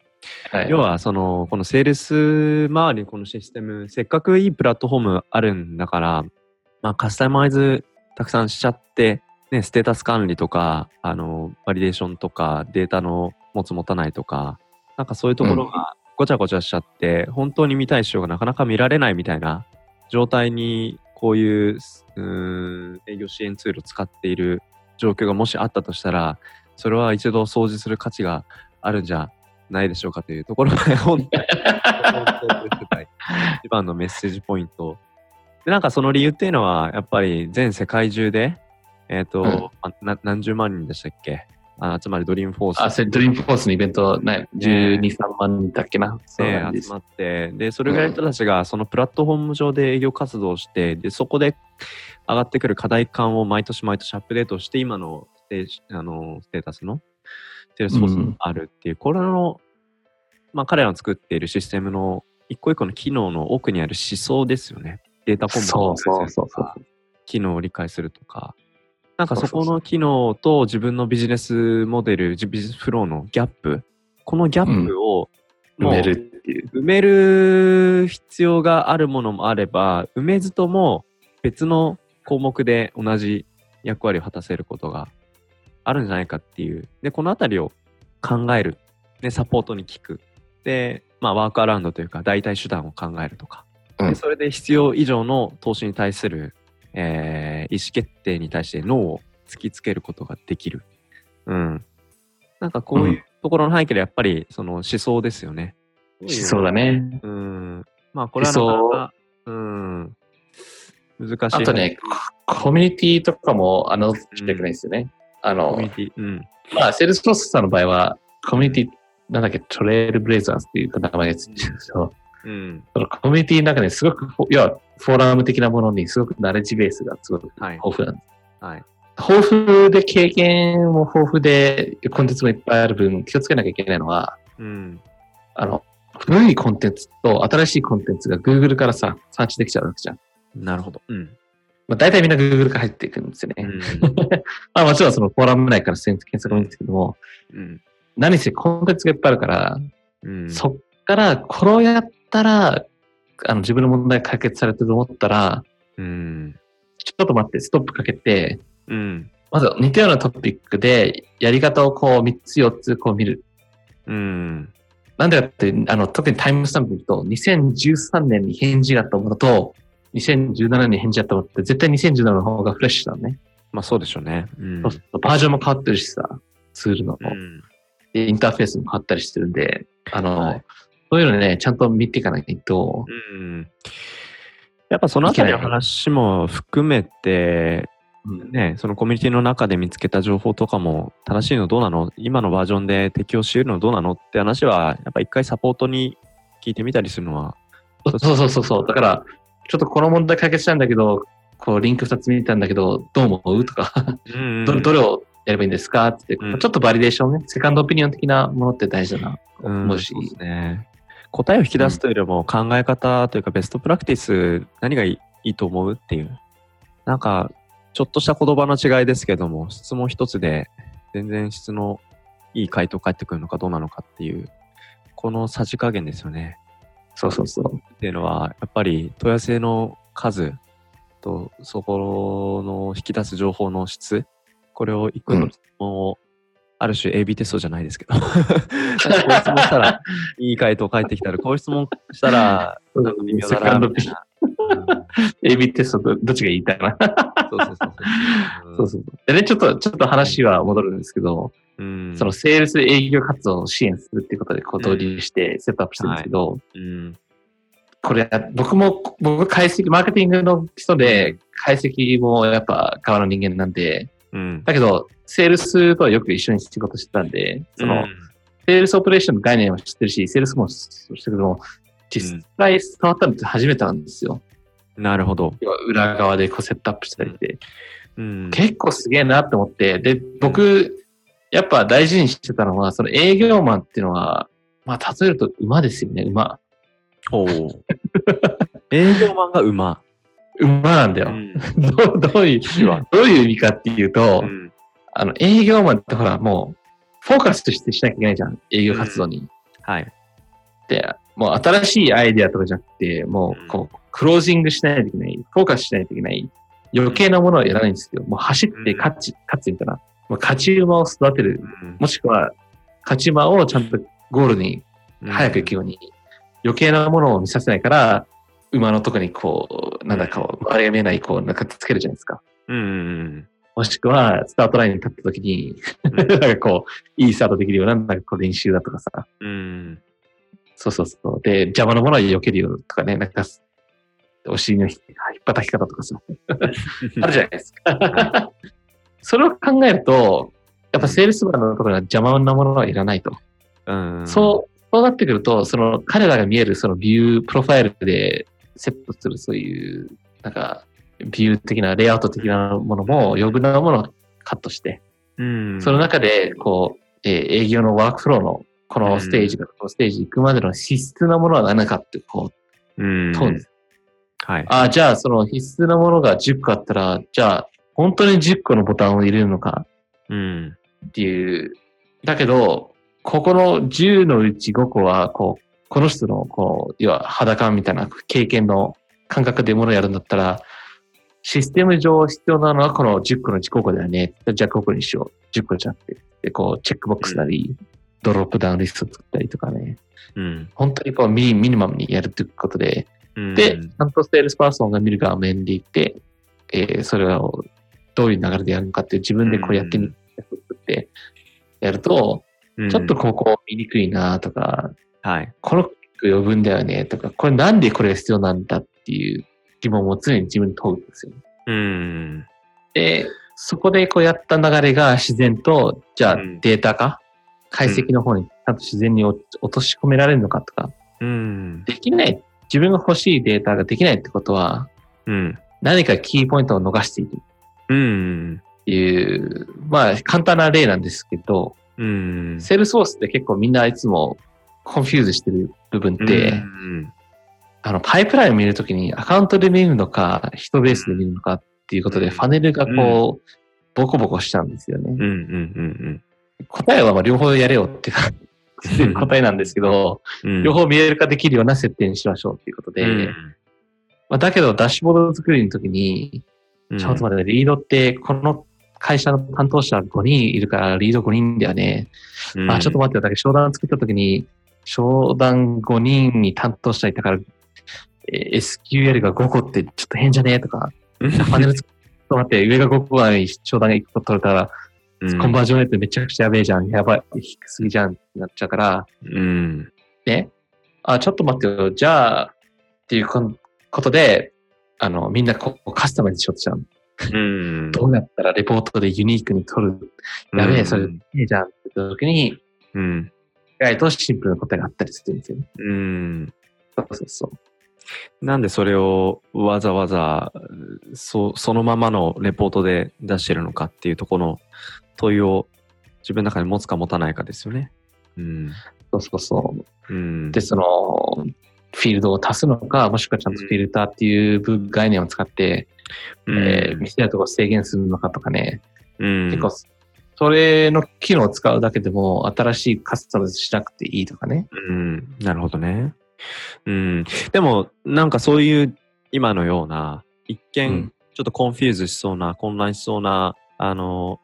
はい。はい、要はその、このセールス周りこのシステム、せっかくいいプラットフォームあるんだから、まあカスタマイズたくさんしちゃって、ね、ステータス管理とか、あの、バリデーションとか、データの持つ持たないとか、なんかそういうところがごちゃごちゃしちゃって、本当に見たい仕様がなかなか見られないみたいな状態に、こういう、うーん、営業支援ツールを使っている状況がもしあったとしたら、それは一度掃除する価値があるんじゃないでしょうかというところが、本当に、一番のメッセージポイント。で、なんかその理由っていうのは、やっぱり全世界中で、えっ、と、うん。何十万人でしたっけ？あつまりドリームフォースあ、それドリームフォースのイベント、ね、12、3万人だっけな？そうなんですね集ま。って、で、それぐらいの人たちがそのプラットフォーム上で営業活動をして、で、そこで上がってくる課題感を毎年毎年アップデートして、今のステージあのステータスの？セールスフォースにあるっていう、これの、まあ、彼らの作っているシステムの一個一個の機能の奥にある思想ですよね。データコンボをそうそうそう機能を理解するとか。なんかそこの機能と自分のビジネスモデル、ビジネスフローのギャップ、このギャップをもう埋めるっていう。埋める必要があるものもあれば、埋めずとも別の項目で同じ役割を果たせることがあるんじゃないかっていう。で、このあたりを考える。で、サポートに聞く。で、まあ、ワークアラウンドというか、代替手段を考えるとか。うんでそれで必要以上の投資に対する、えー意思決定に対してノーを突きつけることができる。うん。なんかこういうところの背景でやっぱりその思想ですよね。思想だね。うん。まあ、これはなかなか、うん。難しい。あとね、コミュニティとかも、あの、しなきゃいけないんですよね。あのコミュ、ニティ。うん。まあ、セールスフォースさんの場合は、コミュニティ、なんだっけ、トレイルブレイザーズっていう名前ですよ。うん。そのコミュニティの中にすごくフォ、いや、フォーラム的なものにすごくナレッジベースがすごくはい豊富なんです。はい。豊富で経験も豊富でコンテンツもいっぱいある分気をつけなきゃいけないのは、うん。あの、古いコンテンツと新しいコンテンツが Google からさ、サーチできちゃうわけじゃん。なるほど。うん。まあ、大体みんな Google から入っていくんですよね。うん。まあもちろんそのフォーラム内から検索もいいんですけども、うん。何せコンテンツがいっぱいあるから、うん。そっからこれをやったら、あの自分の問題解決されてると思ったら、うん。ちょっと待って、ストップかけて、うん。まず似たようなトピックで、やり方をこう3つ4つこう見る。うん。なんでかって、あの、特にタイムスタンプ見ると、2013年に返事があったものと、2017年に返事があったものって、絶対2017の方がフレッシュだね。まあそうでしょうね。うん。そうするとバージョンも変わってるしさ、ツールの、うん。でインターフェースも変わったりしてるんで、あの、はいそういうのね、ちゃんと見ていかないと、うん。やっぱそのあたりの話も含めて、うん。ね、そのコミュニティの中で見つけた情報とかも正しいのどうなの？今のバージョンで適用し得るのどうなのって話は、やっぱ一回サポートに聞いてみたりするのは、そうそうそうそう。だから、ちょっとこの問題解決したんだけど、こう、リンク2つ見たんだけど、どう思う？とか、うんどどれをやればいいんですか？って、うん。ちょっとバリデーションね、セカンドオピニオン的なものって大事だな。うんもし。そうですね。答えを引き出すというよりも考え方というかベストプラクティス何がいいと思うっていう。なんか、ちょっとした言葉の違いですけども、質問一つで全然質のいい回答返ってくるのかどうなのかっていう、このさじ加減ですよね。そうそうそう。っていうのは、やっぱり問い合わせの数と、そこの引き出す情報の質、これを一個の質問を、ある種 AB テストじゃないですけど、こういう質問したら、いい回答返ってきたら、こういう質問したら、なんか微妙だな、みたいな。うん AB テストとどっちがいい？かな。そうそうそうそう。そうそう。でね、ちょっと、ちょっと話は戻るんですけど、うん。そのセールス営業活動を支援するっていうことで、こう導入してセットアップしてるんですけど、うん。これ、僕も、僕、解析、マーケティングの人で、解析もやっぱ側の人間なんで、うん。だけど、セールスとはよく一緒に仕事してたんで、その、セールスオペレーションの概念は知ってるし、セールスも知ってるけども、実際触ったのって初めてなんですよ。うんなるほど。裏側でこうセットアップしたりして、うん。結構すげえなって思って、で、僕、やっぱ大事にしてたのは、その営業マンっていうのは、まあ、例えると馬ですよね、馬。おう 営業マンが馬。馬なんだよ。うん どうどういう、はどういう意味かっていうと、うんあの、営業マンってほら、もう、フォーカスとしてしなきゃいけないじゃん、営業活動に。はい。で、もう新しいアイデアとかじゃなくて、もう、こう、クロージングしないといけない、フォーカスしないといけない。余計なものはいらないんですよ。もう走って勝ち、勝つみたいな。もう勝ち馬を育てる。もしくは、勝ち馬をちゃんとゴールに早く行くように、余計なものを見させないから、馬のとこにこう、なんだか、周りが見えない、こう、なんかつけるじゃないですか。うんうんもしくは、スタートラインに立った時に、なんかこう、いいスタートできるような、なんかこう練習だとかさ。うん。うん。そうそうそう。で、邪魔なものは避けるよとかね、なんか、お尻の引っ叩き方とかさ。あるじゃないですか。それを考えると、やっぱセールスマンのところには邪魔なものはいらないと。うん。そう、そうなってくると、その彼らが見えるそのビュー、プロファイルでセットするそういう、なんか、ビュー的な、レイアウト的なものも余分なものをカットして、うん。その中で、こう、えー営業のワークフローのこのステージからこのステージ行くまでの必須なものは何かって、こう、うん。問うんです。はい。ああ、じゃあその必須なものが10個あったら、じゃあ本当に10個のボタンを入れるのかうん。っていう。だけど、ここの10のうち5個は、こう、この人の、こう、要は裸みたいな経験の感覚でものをやるんだったら、システム上必要なのはこの10個のうち5個だよね。じゃあ5個にしよう。10個じゃなくて。で、こう、チェックボックスなり、ドロップダウンリスト作ったりとかね。うん。本当にこうミニミニマムにやるということで、うんで、ちゃんとセールスパーソンが見る画面でいて、えーそれをどういう流れでやるのかっていう自分でこうやってみて、作ってやると、うんちょっとここ見にくいなとか、はい。このクリック余分だよねとか、これなんでこれが必要なんだっていう疑問を常に自分に問うんですよ。うん。で、そこでこうやった流れが自然と、じゃあうんデータ化、解析の方にちゃんと自然に落落とし込められるのかとか、うん。できない、自分が欲しいデータができないってことは、うん。何かキーポイントを逃しているうん。っていう、まあ簡単な例なんですけど、うん。セールスフォースって結構みんないつも confuse してる部分って、うんあの、パイプラインを見るときにアカウントで見るのか、人ベースで見るのかっていうことで、うんファネルがこう、ボコボコしちゃうんですよね。うん。うん。答えはまあ両方やれよっていう答えなんですけど、うん。両方見える化できるような設定にしましょうっていうことで、まあ、だけどダッシュボード作りの時に、うん。ちょっと待って、リードってこの会社の担当者5人いるからリード5人だよね。うんあ、ちょっと待ってよ。だけど商談作った時に、商談5人に担当者いたから、えー SQL が5個ってちょっと変じゃね？えとか、うんパネル作っちょっと待って、上が5個なのに商談が1個取れたら、うんコンバージョンレートめちゃくちゃやべえじゃん。やばい。低すぎじゃんってなっちゃうから、うん。ね。あ、ちょっと待ってよ。じゃあ、っていうこんことで、あの、みんなこうカスタマイズしようとしちゃう。うん。どうやったらレポートでユニークに取る？やべえ、それ、うんいいじゃんって時に、うん。意外とシンプルな答えがあったりするんですよね。うん。そうそうそう。なんでそれをわざわざそそのままのレポートで出してるのかっていうところの問いを自分の中に持つか持たないかですよね。うん。そうそうそう。うん。で、その、フィールドを足すのか、もしくはちゃんとフィルターっていう部概念を使って、うん、えー見せたいとこ制限するのかとかね。うん、結構、それの機能を使うだけでも、新しいカスタマイズしなくていいとかね。うん、なるほどね。うん。でも、なんかそういう今のような、一う見んちょっと confuse しそうな、混乱しそうな、あの、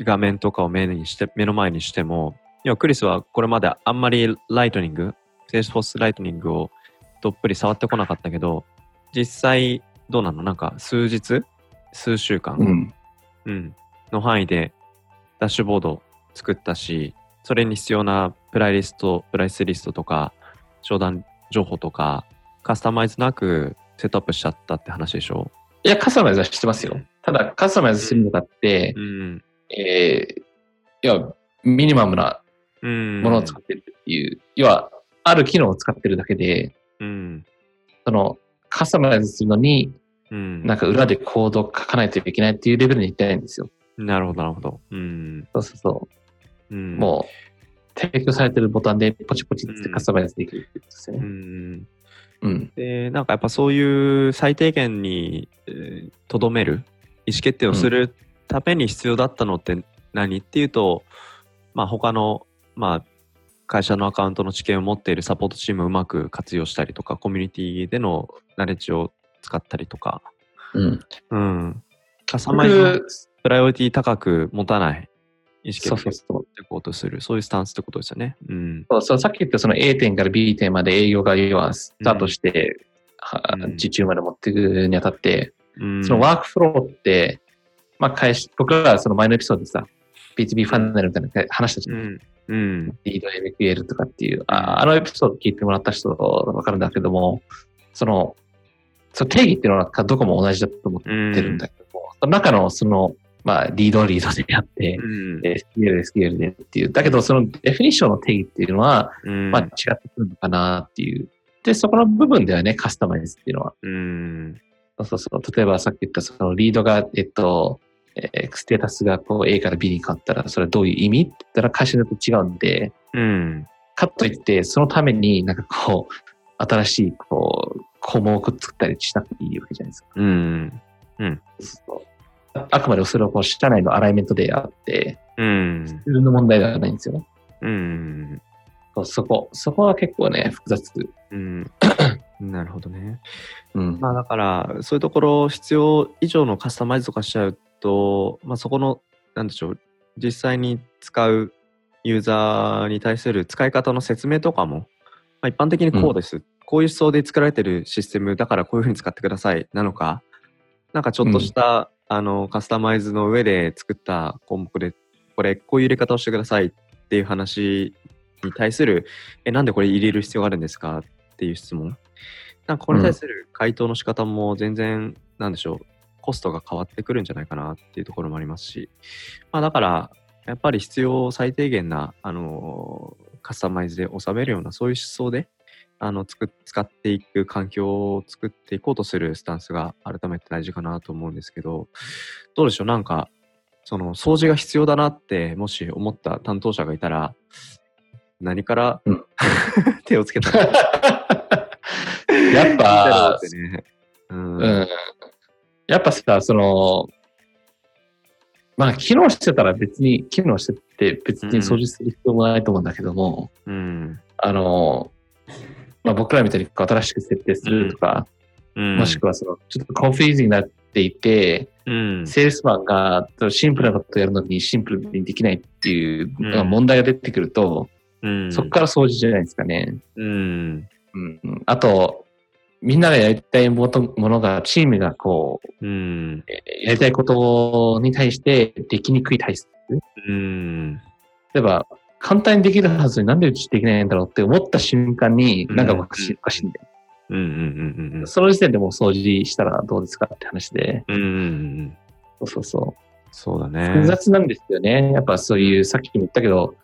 画面とかを目にして、目の前にしても、いや、クリスはこれまであんまりライトニング、セールスフォースライトニングをどっぷり触ってこなかったけど、実際どうなの？なんか数日？数週間、ん。うん、の範囲でダッシュボード作ったし、それに必要なプライリスト、プライスリストとか、商談情報とか、カスタマイズなくセットアップしちゃったって話でしょ？いや、カスタマイズはしてますよ。ただ、カスタマイズするのかって、うん。えー、いや、ミニマムなうん。ものを使ってるっていう、要は、ある機能を使ってるだけで、うん。その、カスタマイズするのに、うん。なんか裏でコードを書かないといけないっていうレベルに行ってないんですよ。なるほど、なるほど。うん。そうそうそうう。ん、もう、提供されてるボタンでポチポチってカスタマイズできるってことですね。ん。うん。で、なんかやっぱそういう最低限にえーとど、める意思決定をするために必要だったのって何っていうと、まあ他の、まあ会社のアカウントの知見を持っているサポートチームをうまく活用したりとか、コミュニティでのナレッジを使ったりとか、うん。うん。カスタマイズプライオリティ高く持たない意思決定をそうそうそう。していこうとする、そういうスタンスってことですよね。うん。そうそうさっき言ったその A 点から B 点まで営業が要はスタートして、はうん受注まで持っていくにあたって、うん、そのワークフローって、まあ、会社、僕らはその前のエピソードでさ、B2B ファンネルみたいなの話したじゃ。うんん。うん。リード MQL とかっていう、ああのエピソード聞いてもらった人わかるんだけども、その、その定義っていうのはどこも同じだと思ってるんだけども、その中のその、まあ、リードリードでやって、うん。SQL、SQL でっていう。だけど、そのデフィニッションの定義っていうのは、うんまあ、違ってくるのかなっていう。で、そこの部分ではね、カスタマイズっていうのは。うん。そうそう。例えばさっき言ったそのリードが、えっと、えーステータスがこう A から B に変わったら、それはどういう意味って言ったら会社によって違うんで、うん。かといって、そのためになんかこう、新しいこう、項目を作ったりしなくていいわけじゃないですか。うん。そうあくまでもそれはこう、社内のアライメントであって、うん。自分の問題ではないんですよね。うん。そこ、そこは結構ね、複雑。うん。なるほどね。うん。まあだから、そういうところ必要以上のカスタマイズとかしちゃうと、まあそこの、なんでしょう、実際に使うユーザーに対する使い方の説明とかも、まあ、一般的にこうです、こういう思想で作られてるシステムだからこういうふうに使ってくださいなのか、なんかちょっとした、あのカスタマイズの上で作った項目で、これこういう入れ方をしてくださいっていう話に対する、え、なんでこれ入れる必要があるんですかっていう質問。なんかこれに対する回答の仕方も全然、なんでしょう、コストが変わってくるんじゃないかなっていうところもありますし、まあだから、やっぱり必要最低限な、あのカスタマイズで収めるような、そういう思想で、あの、つく使っていく環境を作っていこうとするスタンスが改めて大事かなと思うんですけど、どうでしょう、なんか、その、掃除が必要だなって、もし思った担当者がいたら、何から、うん 手をつけた？らやっぱ。うん。やっぱさ、その、まあ、機能してたら別に、機能してて別に掃除する必要もないと思うんだけども、うん。あの、まあ、僕らみたいに新しく設定するとか、うんもしくはその、ちょっと confuse になっていて、うん。セールスマンがシンプルなことをやるのにシンプルにできないっていう問題が出てくると、うん。そこから掃除じゃないですかね。うん。うんうん、あと、みんながやりたいものが、チームがこう、うん。えーやりたいことに対してできにくい体質。うん。例えば、簡単にできるはずになんでうちできないんだろうって思った瞬間に、うんなんかおかしい、おかしいんで。うん。うん。うん。その時点でもう掃除したらどうですかって話で。うん。うん。そうそうそう。そうだね。複雑なんですよね。やっぱそういう、さっきも言ったけど、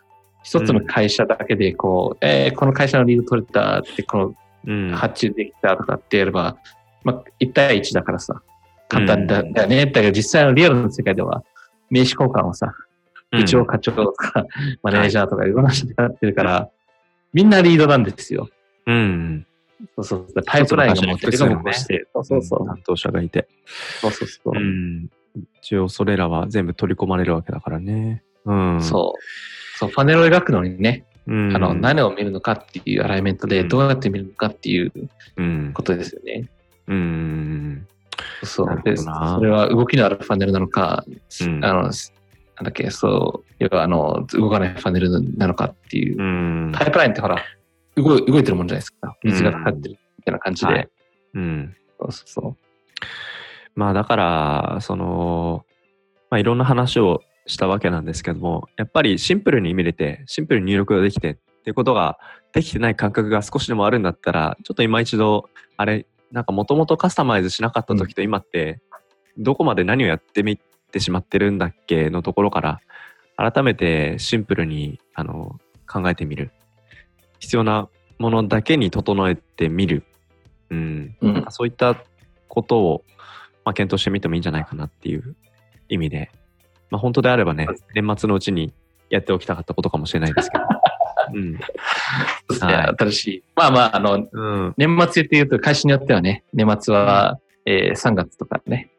一つの会社だけで、こう、えーこの会社のリード取れたって、このうん。発注できたとかってやれば、まあ、1対1だからさ、簡単だ,、うんだよね。だけど実際のリアルの世界では、名刺交換をさ、うん部長、課長とか、マネージャーとかいろんな人でやってるから、みんなリードなんですよ。うん。そうそうそう。パイプラインがもう一つの会社に複数のねデコボコして、そうそうそう。担当者がいて。そうそうそう。うん。一応、それらは全部取り込まれるわけだからね。うん。そう。そう、パネルを描くのにね、うん。あの、何を見るのかっていうアライメントで、うんどうやって見るのかっていううん。ことですよね。うん。そうなる。ほで、それは動きのあるパネルなのか、うんあの、なんだっけ、そう、要はあの、動かないパネルなのかっていうう。ん。パイプラインってほら、動い動いてるもんじゃないですか。うん水がかかってるみたいな感じで。はいうん。そうそうそう。まあだから、その、まあいろんな話をしたわけなんですけども、やっぱりシンプルに見れて、シンプルに入力ができてっていうことができてない感覚が少しでもあるんだったら、ちょっと今一度、あれ、なんかもともとカスタマイズしなかった時と今って、どこまで何をやってみてしまってるんだっけのところから、改めてシンプルにあの考えてみる。必要なものだけに整えてみる。うん。うんなんかそういったことを、まあ、検討してみてもいいんじゃないかなっていう意味で、まあ、本当であればね、年末のうちにやっておきたかったことかもしれないですけど。うん。そうですねはい新しい。まあまあ、あの、うん。年末っていうと、会社によってはね、年末は、えー3月とかね。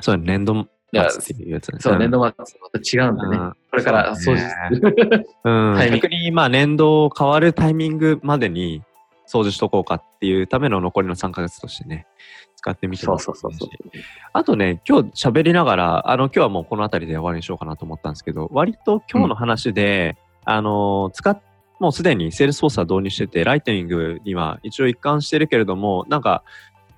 そうね、年度いや。そう、ん年度末また違うんでね。うんこれから掃除する。うん 逆にまあ年度変わるタイミングまでに掃除しとこうかっていうための残りの3ヶ月としてね、使ってみてそうそうそうそう。あとね、今日喋りながら、あの、今日はもうこの辺りで終わりにしようかなと思ったんですけど、割と今日の話で、あの、使っ、もうすでにセールスフォースは導入してて、ライトニングには一応移管してるけれども、なんか、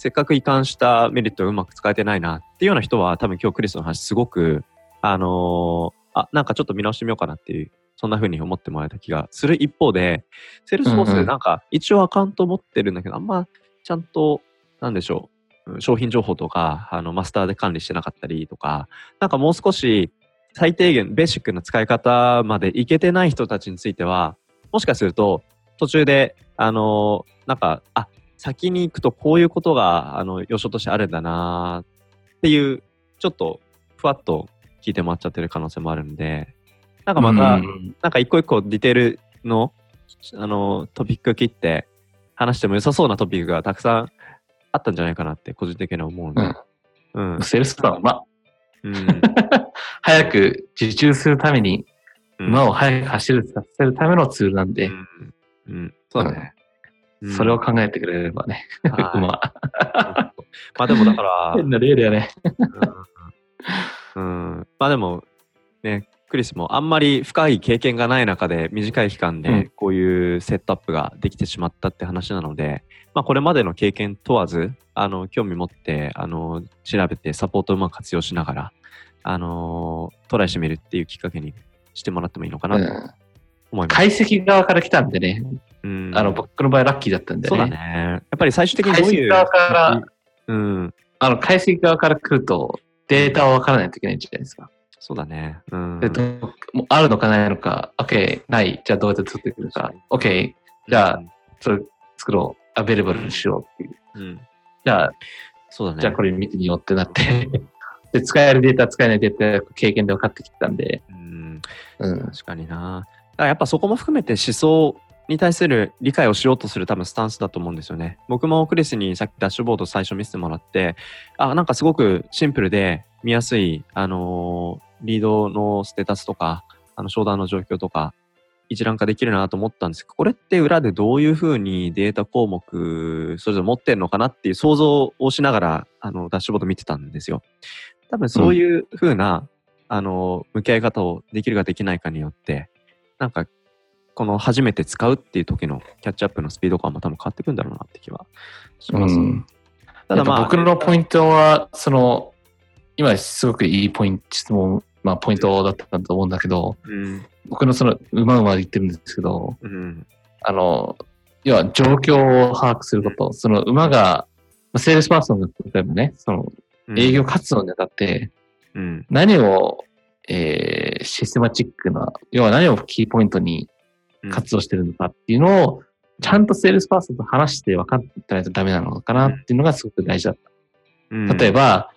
せっかく移管したメリットをうまく使えてないなっていうような人は、多分今日クリスの話すごく、あのあ、なんかちょっと見直してみようかなっていう、そんな風に思ってもらえた気がする一方で、セールスフォースでなんか一応アカウント持ってるんだけど、あんまちゃんと、なんでしょう、商品情報とか、あの、マスターで管理してなかったりとか、なんかもう少し最低限、ベーシックな使い方までいけてない人たちについては、もしかすると、途中で、あの、なんか、あ、先に行くとこういうことが、あの、要所としてあるんだなっていう、ちょっと、ふわっと聞いてもらっちゃってる可能性もあるんで、なんかまた、うんなんか一個一個ディテールの、あの、トピック切って話しても良さそうなトピックがたくさんあったんじゃないかなって個人的には思うんで。うん。セールスプランは、まあ、うん。早く受注するために、うん馬を早く走るさせるためのツールなんで、うん。うん。そうだね。うん。それを考えてくれればね、はい。馬。まあでもだから、変な例だよね。うん。うん。まあでも、ね、クリスもあんまり深い経験がない中で短い期間でうん。こういうセットアップができてしまったって話なので、まあこれまでの経験問わず、あの、興味持って、あの、調べてサポートをうまく活用しながら、あの、トライしてみるっていうきっかけにしてもらってもいいのかなとうん。思います。解析側から来たんでね、うんあの、僕の場合ラッキーだったんでそうだね。ね。やっぱり最終的にどういう。側からうん。あの、解析側から来ると、データを分からないといけないじゃないですか。そうだね。うん。もうあるのかないのか、OK、ない。じゃあどうやって作っていくのか。OK、じゃあそれ作ろう。アベレブルにしようっていう。うん、うん。じゃあ、そうだね。じゃあこれ見てみようってなって。で、使えるデータ、使えないデータ、経験で分かってきたんで。うん。うん。確かにな。やっぱそこも含めて思想に対する理解をしようとする多分スタンスだと思うんですよね。僕もクリスにさっきダッシュボード最初見せてもらって、あ、なんかすごくシンプルで見やすい、あのーリードのステータスとか、あの、商談の状況とか、一覧化できるなと思ったんですけど、これって裏でどういうふうにデータ項目、それぞれ持ってんのかなっていう想像をしながら、あの、ダッシュボード見てたんですよ。多分そういうふうな、あの、向き合い方をできるかできないかによって、なんか、この初めて使うっていう時のキャッチアップのスピード感も多分変わってくるんだろうなって気はします。うん。ただまあ、僕のポイントは、その、今すごくいいポイント、質問、まあポイントだったと思うんだけど、うん、僕のその、うまうま言ってるんですけど、うん、あの、要は状況を把握すること、その馬が、まあセールスパーソンが例えばね、そのうん。営業活動にあたってうん、何を、えーシステマチックな、要は何をキーポイントにうん活動してるのかっていうのを、ちゃんとセールスパーソンと話して分かってないとダメなのかなっていうのがすごく大事だった。うん例え、ば、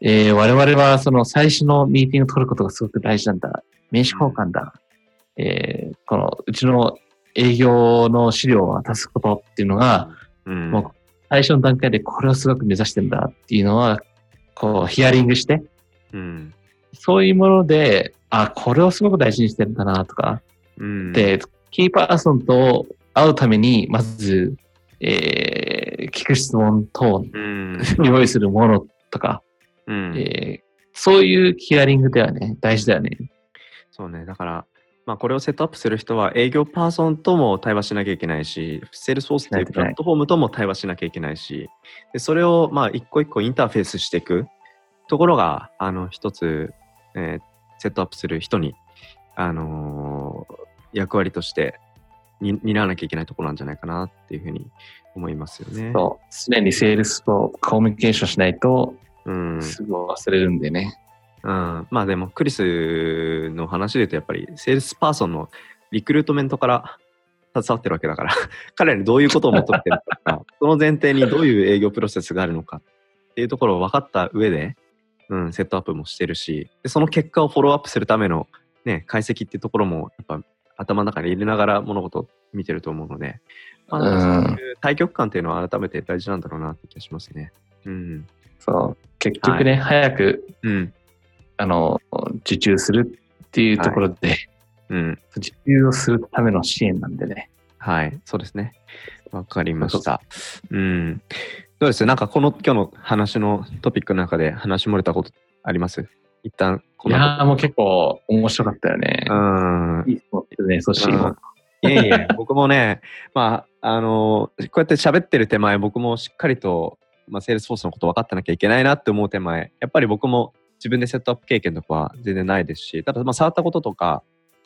えー我々はその最初のミーティングを取ることがすごく大事なんだ。名刺交換だ。えーこのうちの営業の資料を渡すことっていうのが、うん、もう最初の段階でこれをすごく目指してんだっていうのは、こうヒアリングして、うん、そういうもので、あ、これをすごく大事にしてるんだなとか、うん、で、キーパーソンと会うために、まず、えー聞く質問等、うん、用意するものとか、うん、えーそういうヒアリングではね、大事だよね。そうね。だから、まあ、これをセットアップする人は営業パーソンとも対話しなきゃいけないし、セールスフォースというプラットフォームとも対話しなきゃいけないし、でそれをまあ一個一個インターフェースしていく。ところが、あの、一つ、えーセットアップする人に、あのー役割としてに担わなきゃいけないところなんじゃないかなっていうふうに思いますよね。そう。常にセールスとコミュニケーションしないと、うん。すぐ忘れるんでね。うん、まあでもクリスの話で言うとやっぱりセールスパーソンのリクルートメントから携わってるわけだから 彼らにどういうことを求めてるのか その前提にどういう営業プロセスがあるのかっていうところを分かった上で、うん、セットアップもしてるしでその結果をフォローアップするための、ね、解析っていうところもやっぱ頭の中に入れながら物事を見てると思うので、まあ、うんそういう大局観っていうのは改めて大事なんだろうなって気がしますね。うん。そう。結局ね、早く、うん。あの、受注するっていうところで、うん。受注をするための支援なんでね。はい、そうですね。わかりました。うん。どうです？なんかこの今日の話のトピックの中で話漏れたことあります？一旦こいのやーもう結構面白かったよね。うん。いいですね、ソシーも。いえいえ、僕もね、まあ、あの、こうやって喋ってる手前、僕もしっかりと、まあ、セールスフォースのこと分かってなきゃいけないなって思う手前、やっぱり僕も自分でセットアップ経験とかは全然ないですし、ただ、まあ、触ったこととか、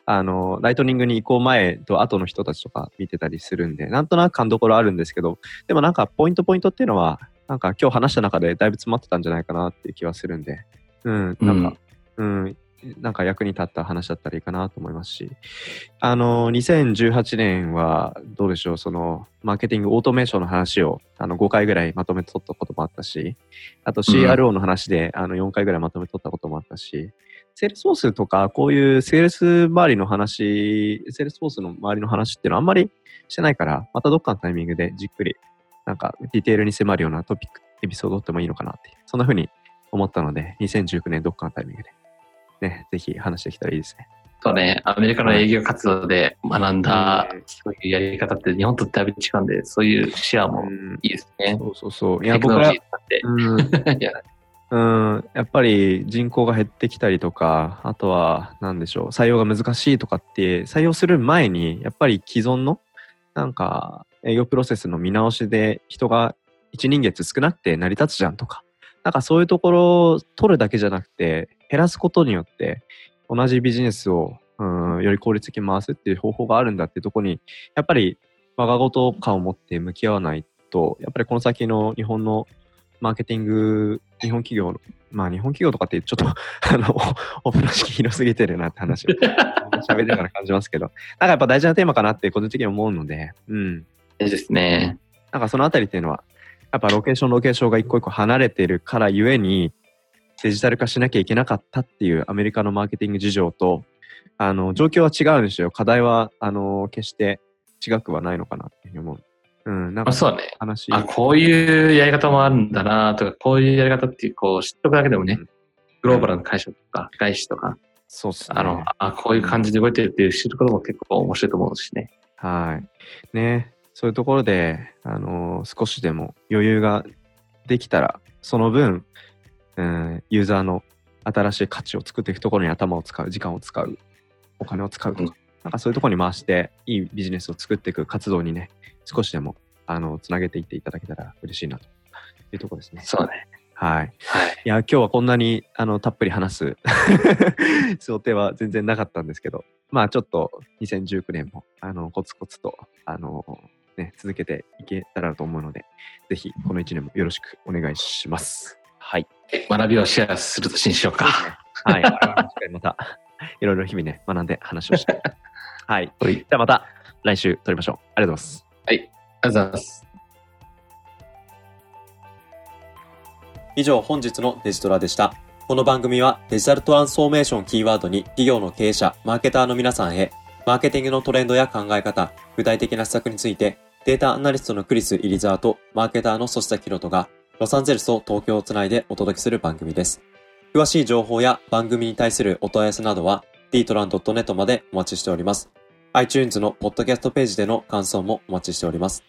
あの、ライトニングに移行前と後の人たちとか見てたりするんで、なんとなく勘どころあるんですけど、でもなんか、ポイントポイントっていうのは、なんか今日話した中でだいぶ詰まってたんじゃないかなっていう気はするんで、うん、なんか、うん、なんか役に立った話だったらいいかなと思いますし、あの、2018年はどうでしょう、その、マーケティングオートメーションの話をあの5回ぐらいまとめて取ったこともあったし、あと CRO の話で、あの4回ぐらいまとめて取ったこともあったし、セールスフォースとか、こういうセールス周りの話、セールスフォースの周りの話っていうのはあんまりしてないから、またどっかのタイミングでじっくり、なんかディテールに迫るようなトピック、エピソードってもいいのかなって、そんな風に思ったので、2019年どっかのタイミングで、ね、ぜひ話してきたらいいですね。そうね、アメリカの営業活動で学んだうん、そういうやり方って日本とだいぶ違うんで、そういう視野もうんいいですね。そうそうそう。いや、僕らジー使って。うん、うん、やっぱり人口が減ってきたりとか、あとは、なんでしょう、採用が難しいとかって、採用する前に、やっぱり既存の、なんか、営業プロセスの見直しで人が一人月少なくて成り立つじゃんとか、なんかそういうところを取るだけじゃなくて、減らすことによって、同じビジネスを、うん、より効率的に回すっていう方法があるんだっていうところに、やっぱり我が事感を持って向き合わないと、やっぱりこの先の日本のマーケティング、日本企業の、まあ日本企業とかってちょっと、あの、お風呂敷広すぎてるなって話を 喋りながら感じますけど、なんかやっぱ大事なテーマかなって個人的に思うので、うん。いいですね。なんかそのあたりっていうのは、やっぱロケーション、ロケーションが一個一個離れてるからゆえに、デジタル化しなきゃいけなかったっていうアメリカのマーケティング事情と、あの、状況は違うんですよ。課題は、あの、決して違くはないのかなっていうふうに思う。うん、なんあかそうね。話。あ、こういうやり方もあるんだなとか、こういうやり方っていう、こう、知っとくだけでもね、うんグローバルな会社とか、外資とか、そうっすね。あの、あ、こういう感じで動いてるっていう知ることも結構面白いと思うしね。はい。ね、そういうところで、あのー少しでも余裕ができたら、その分、うん、ユーザーの新しい価値を作っていくところに頭を使う、時間を使う、お金を使うとか、うんなんかそういうところに回して、いいビジネスを作っていく活動にね、少しでも、あの、つなげていっていただけたら嬉しいなというところですね。そうね。はい。はい。いや、今日はこんなにあのたっぷり話す 想定は全然なかったんですけど、まあちょっと2019年もあのコツコツとあの、ね、続けていけたらと思うので、ぜひこの1年もよろしくお願いします。はい。学びをシェアするとしにしようか。はい。またいろいろ日々ね、学んで話をして。はい。はい。じゃあまた来週撮りましょう。ありがとうございます。ありがとうございます。以上本日のデジトラでした。この番組はデジタルトランスフォーメーションキーワードに企業の経営者、マーケターの皆さんへ、マーケティングのトレンドや考え方、具体的な施策について、データアナリストのクリス・イリザーとマーケターのソシタキロトが、ロサンゼルスと東京をつないでお届けする番組です。詳しい情報や番組に対するお問い合わせなどは、dtran.net までお待ちしております。iTunes のポッドキャストページでの感想もお待ちしております。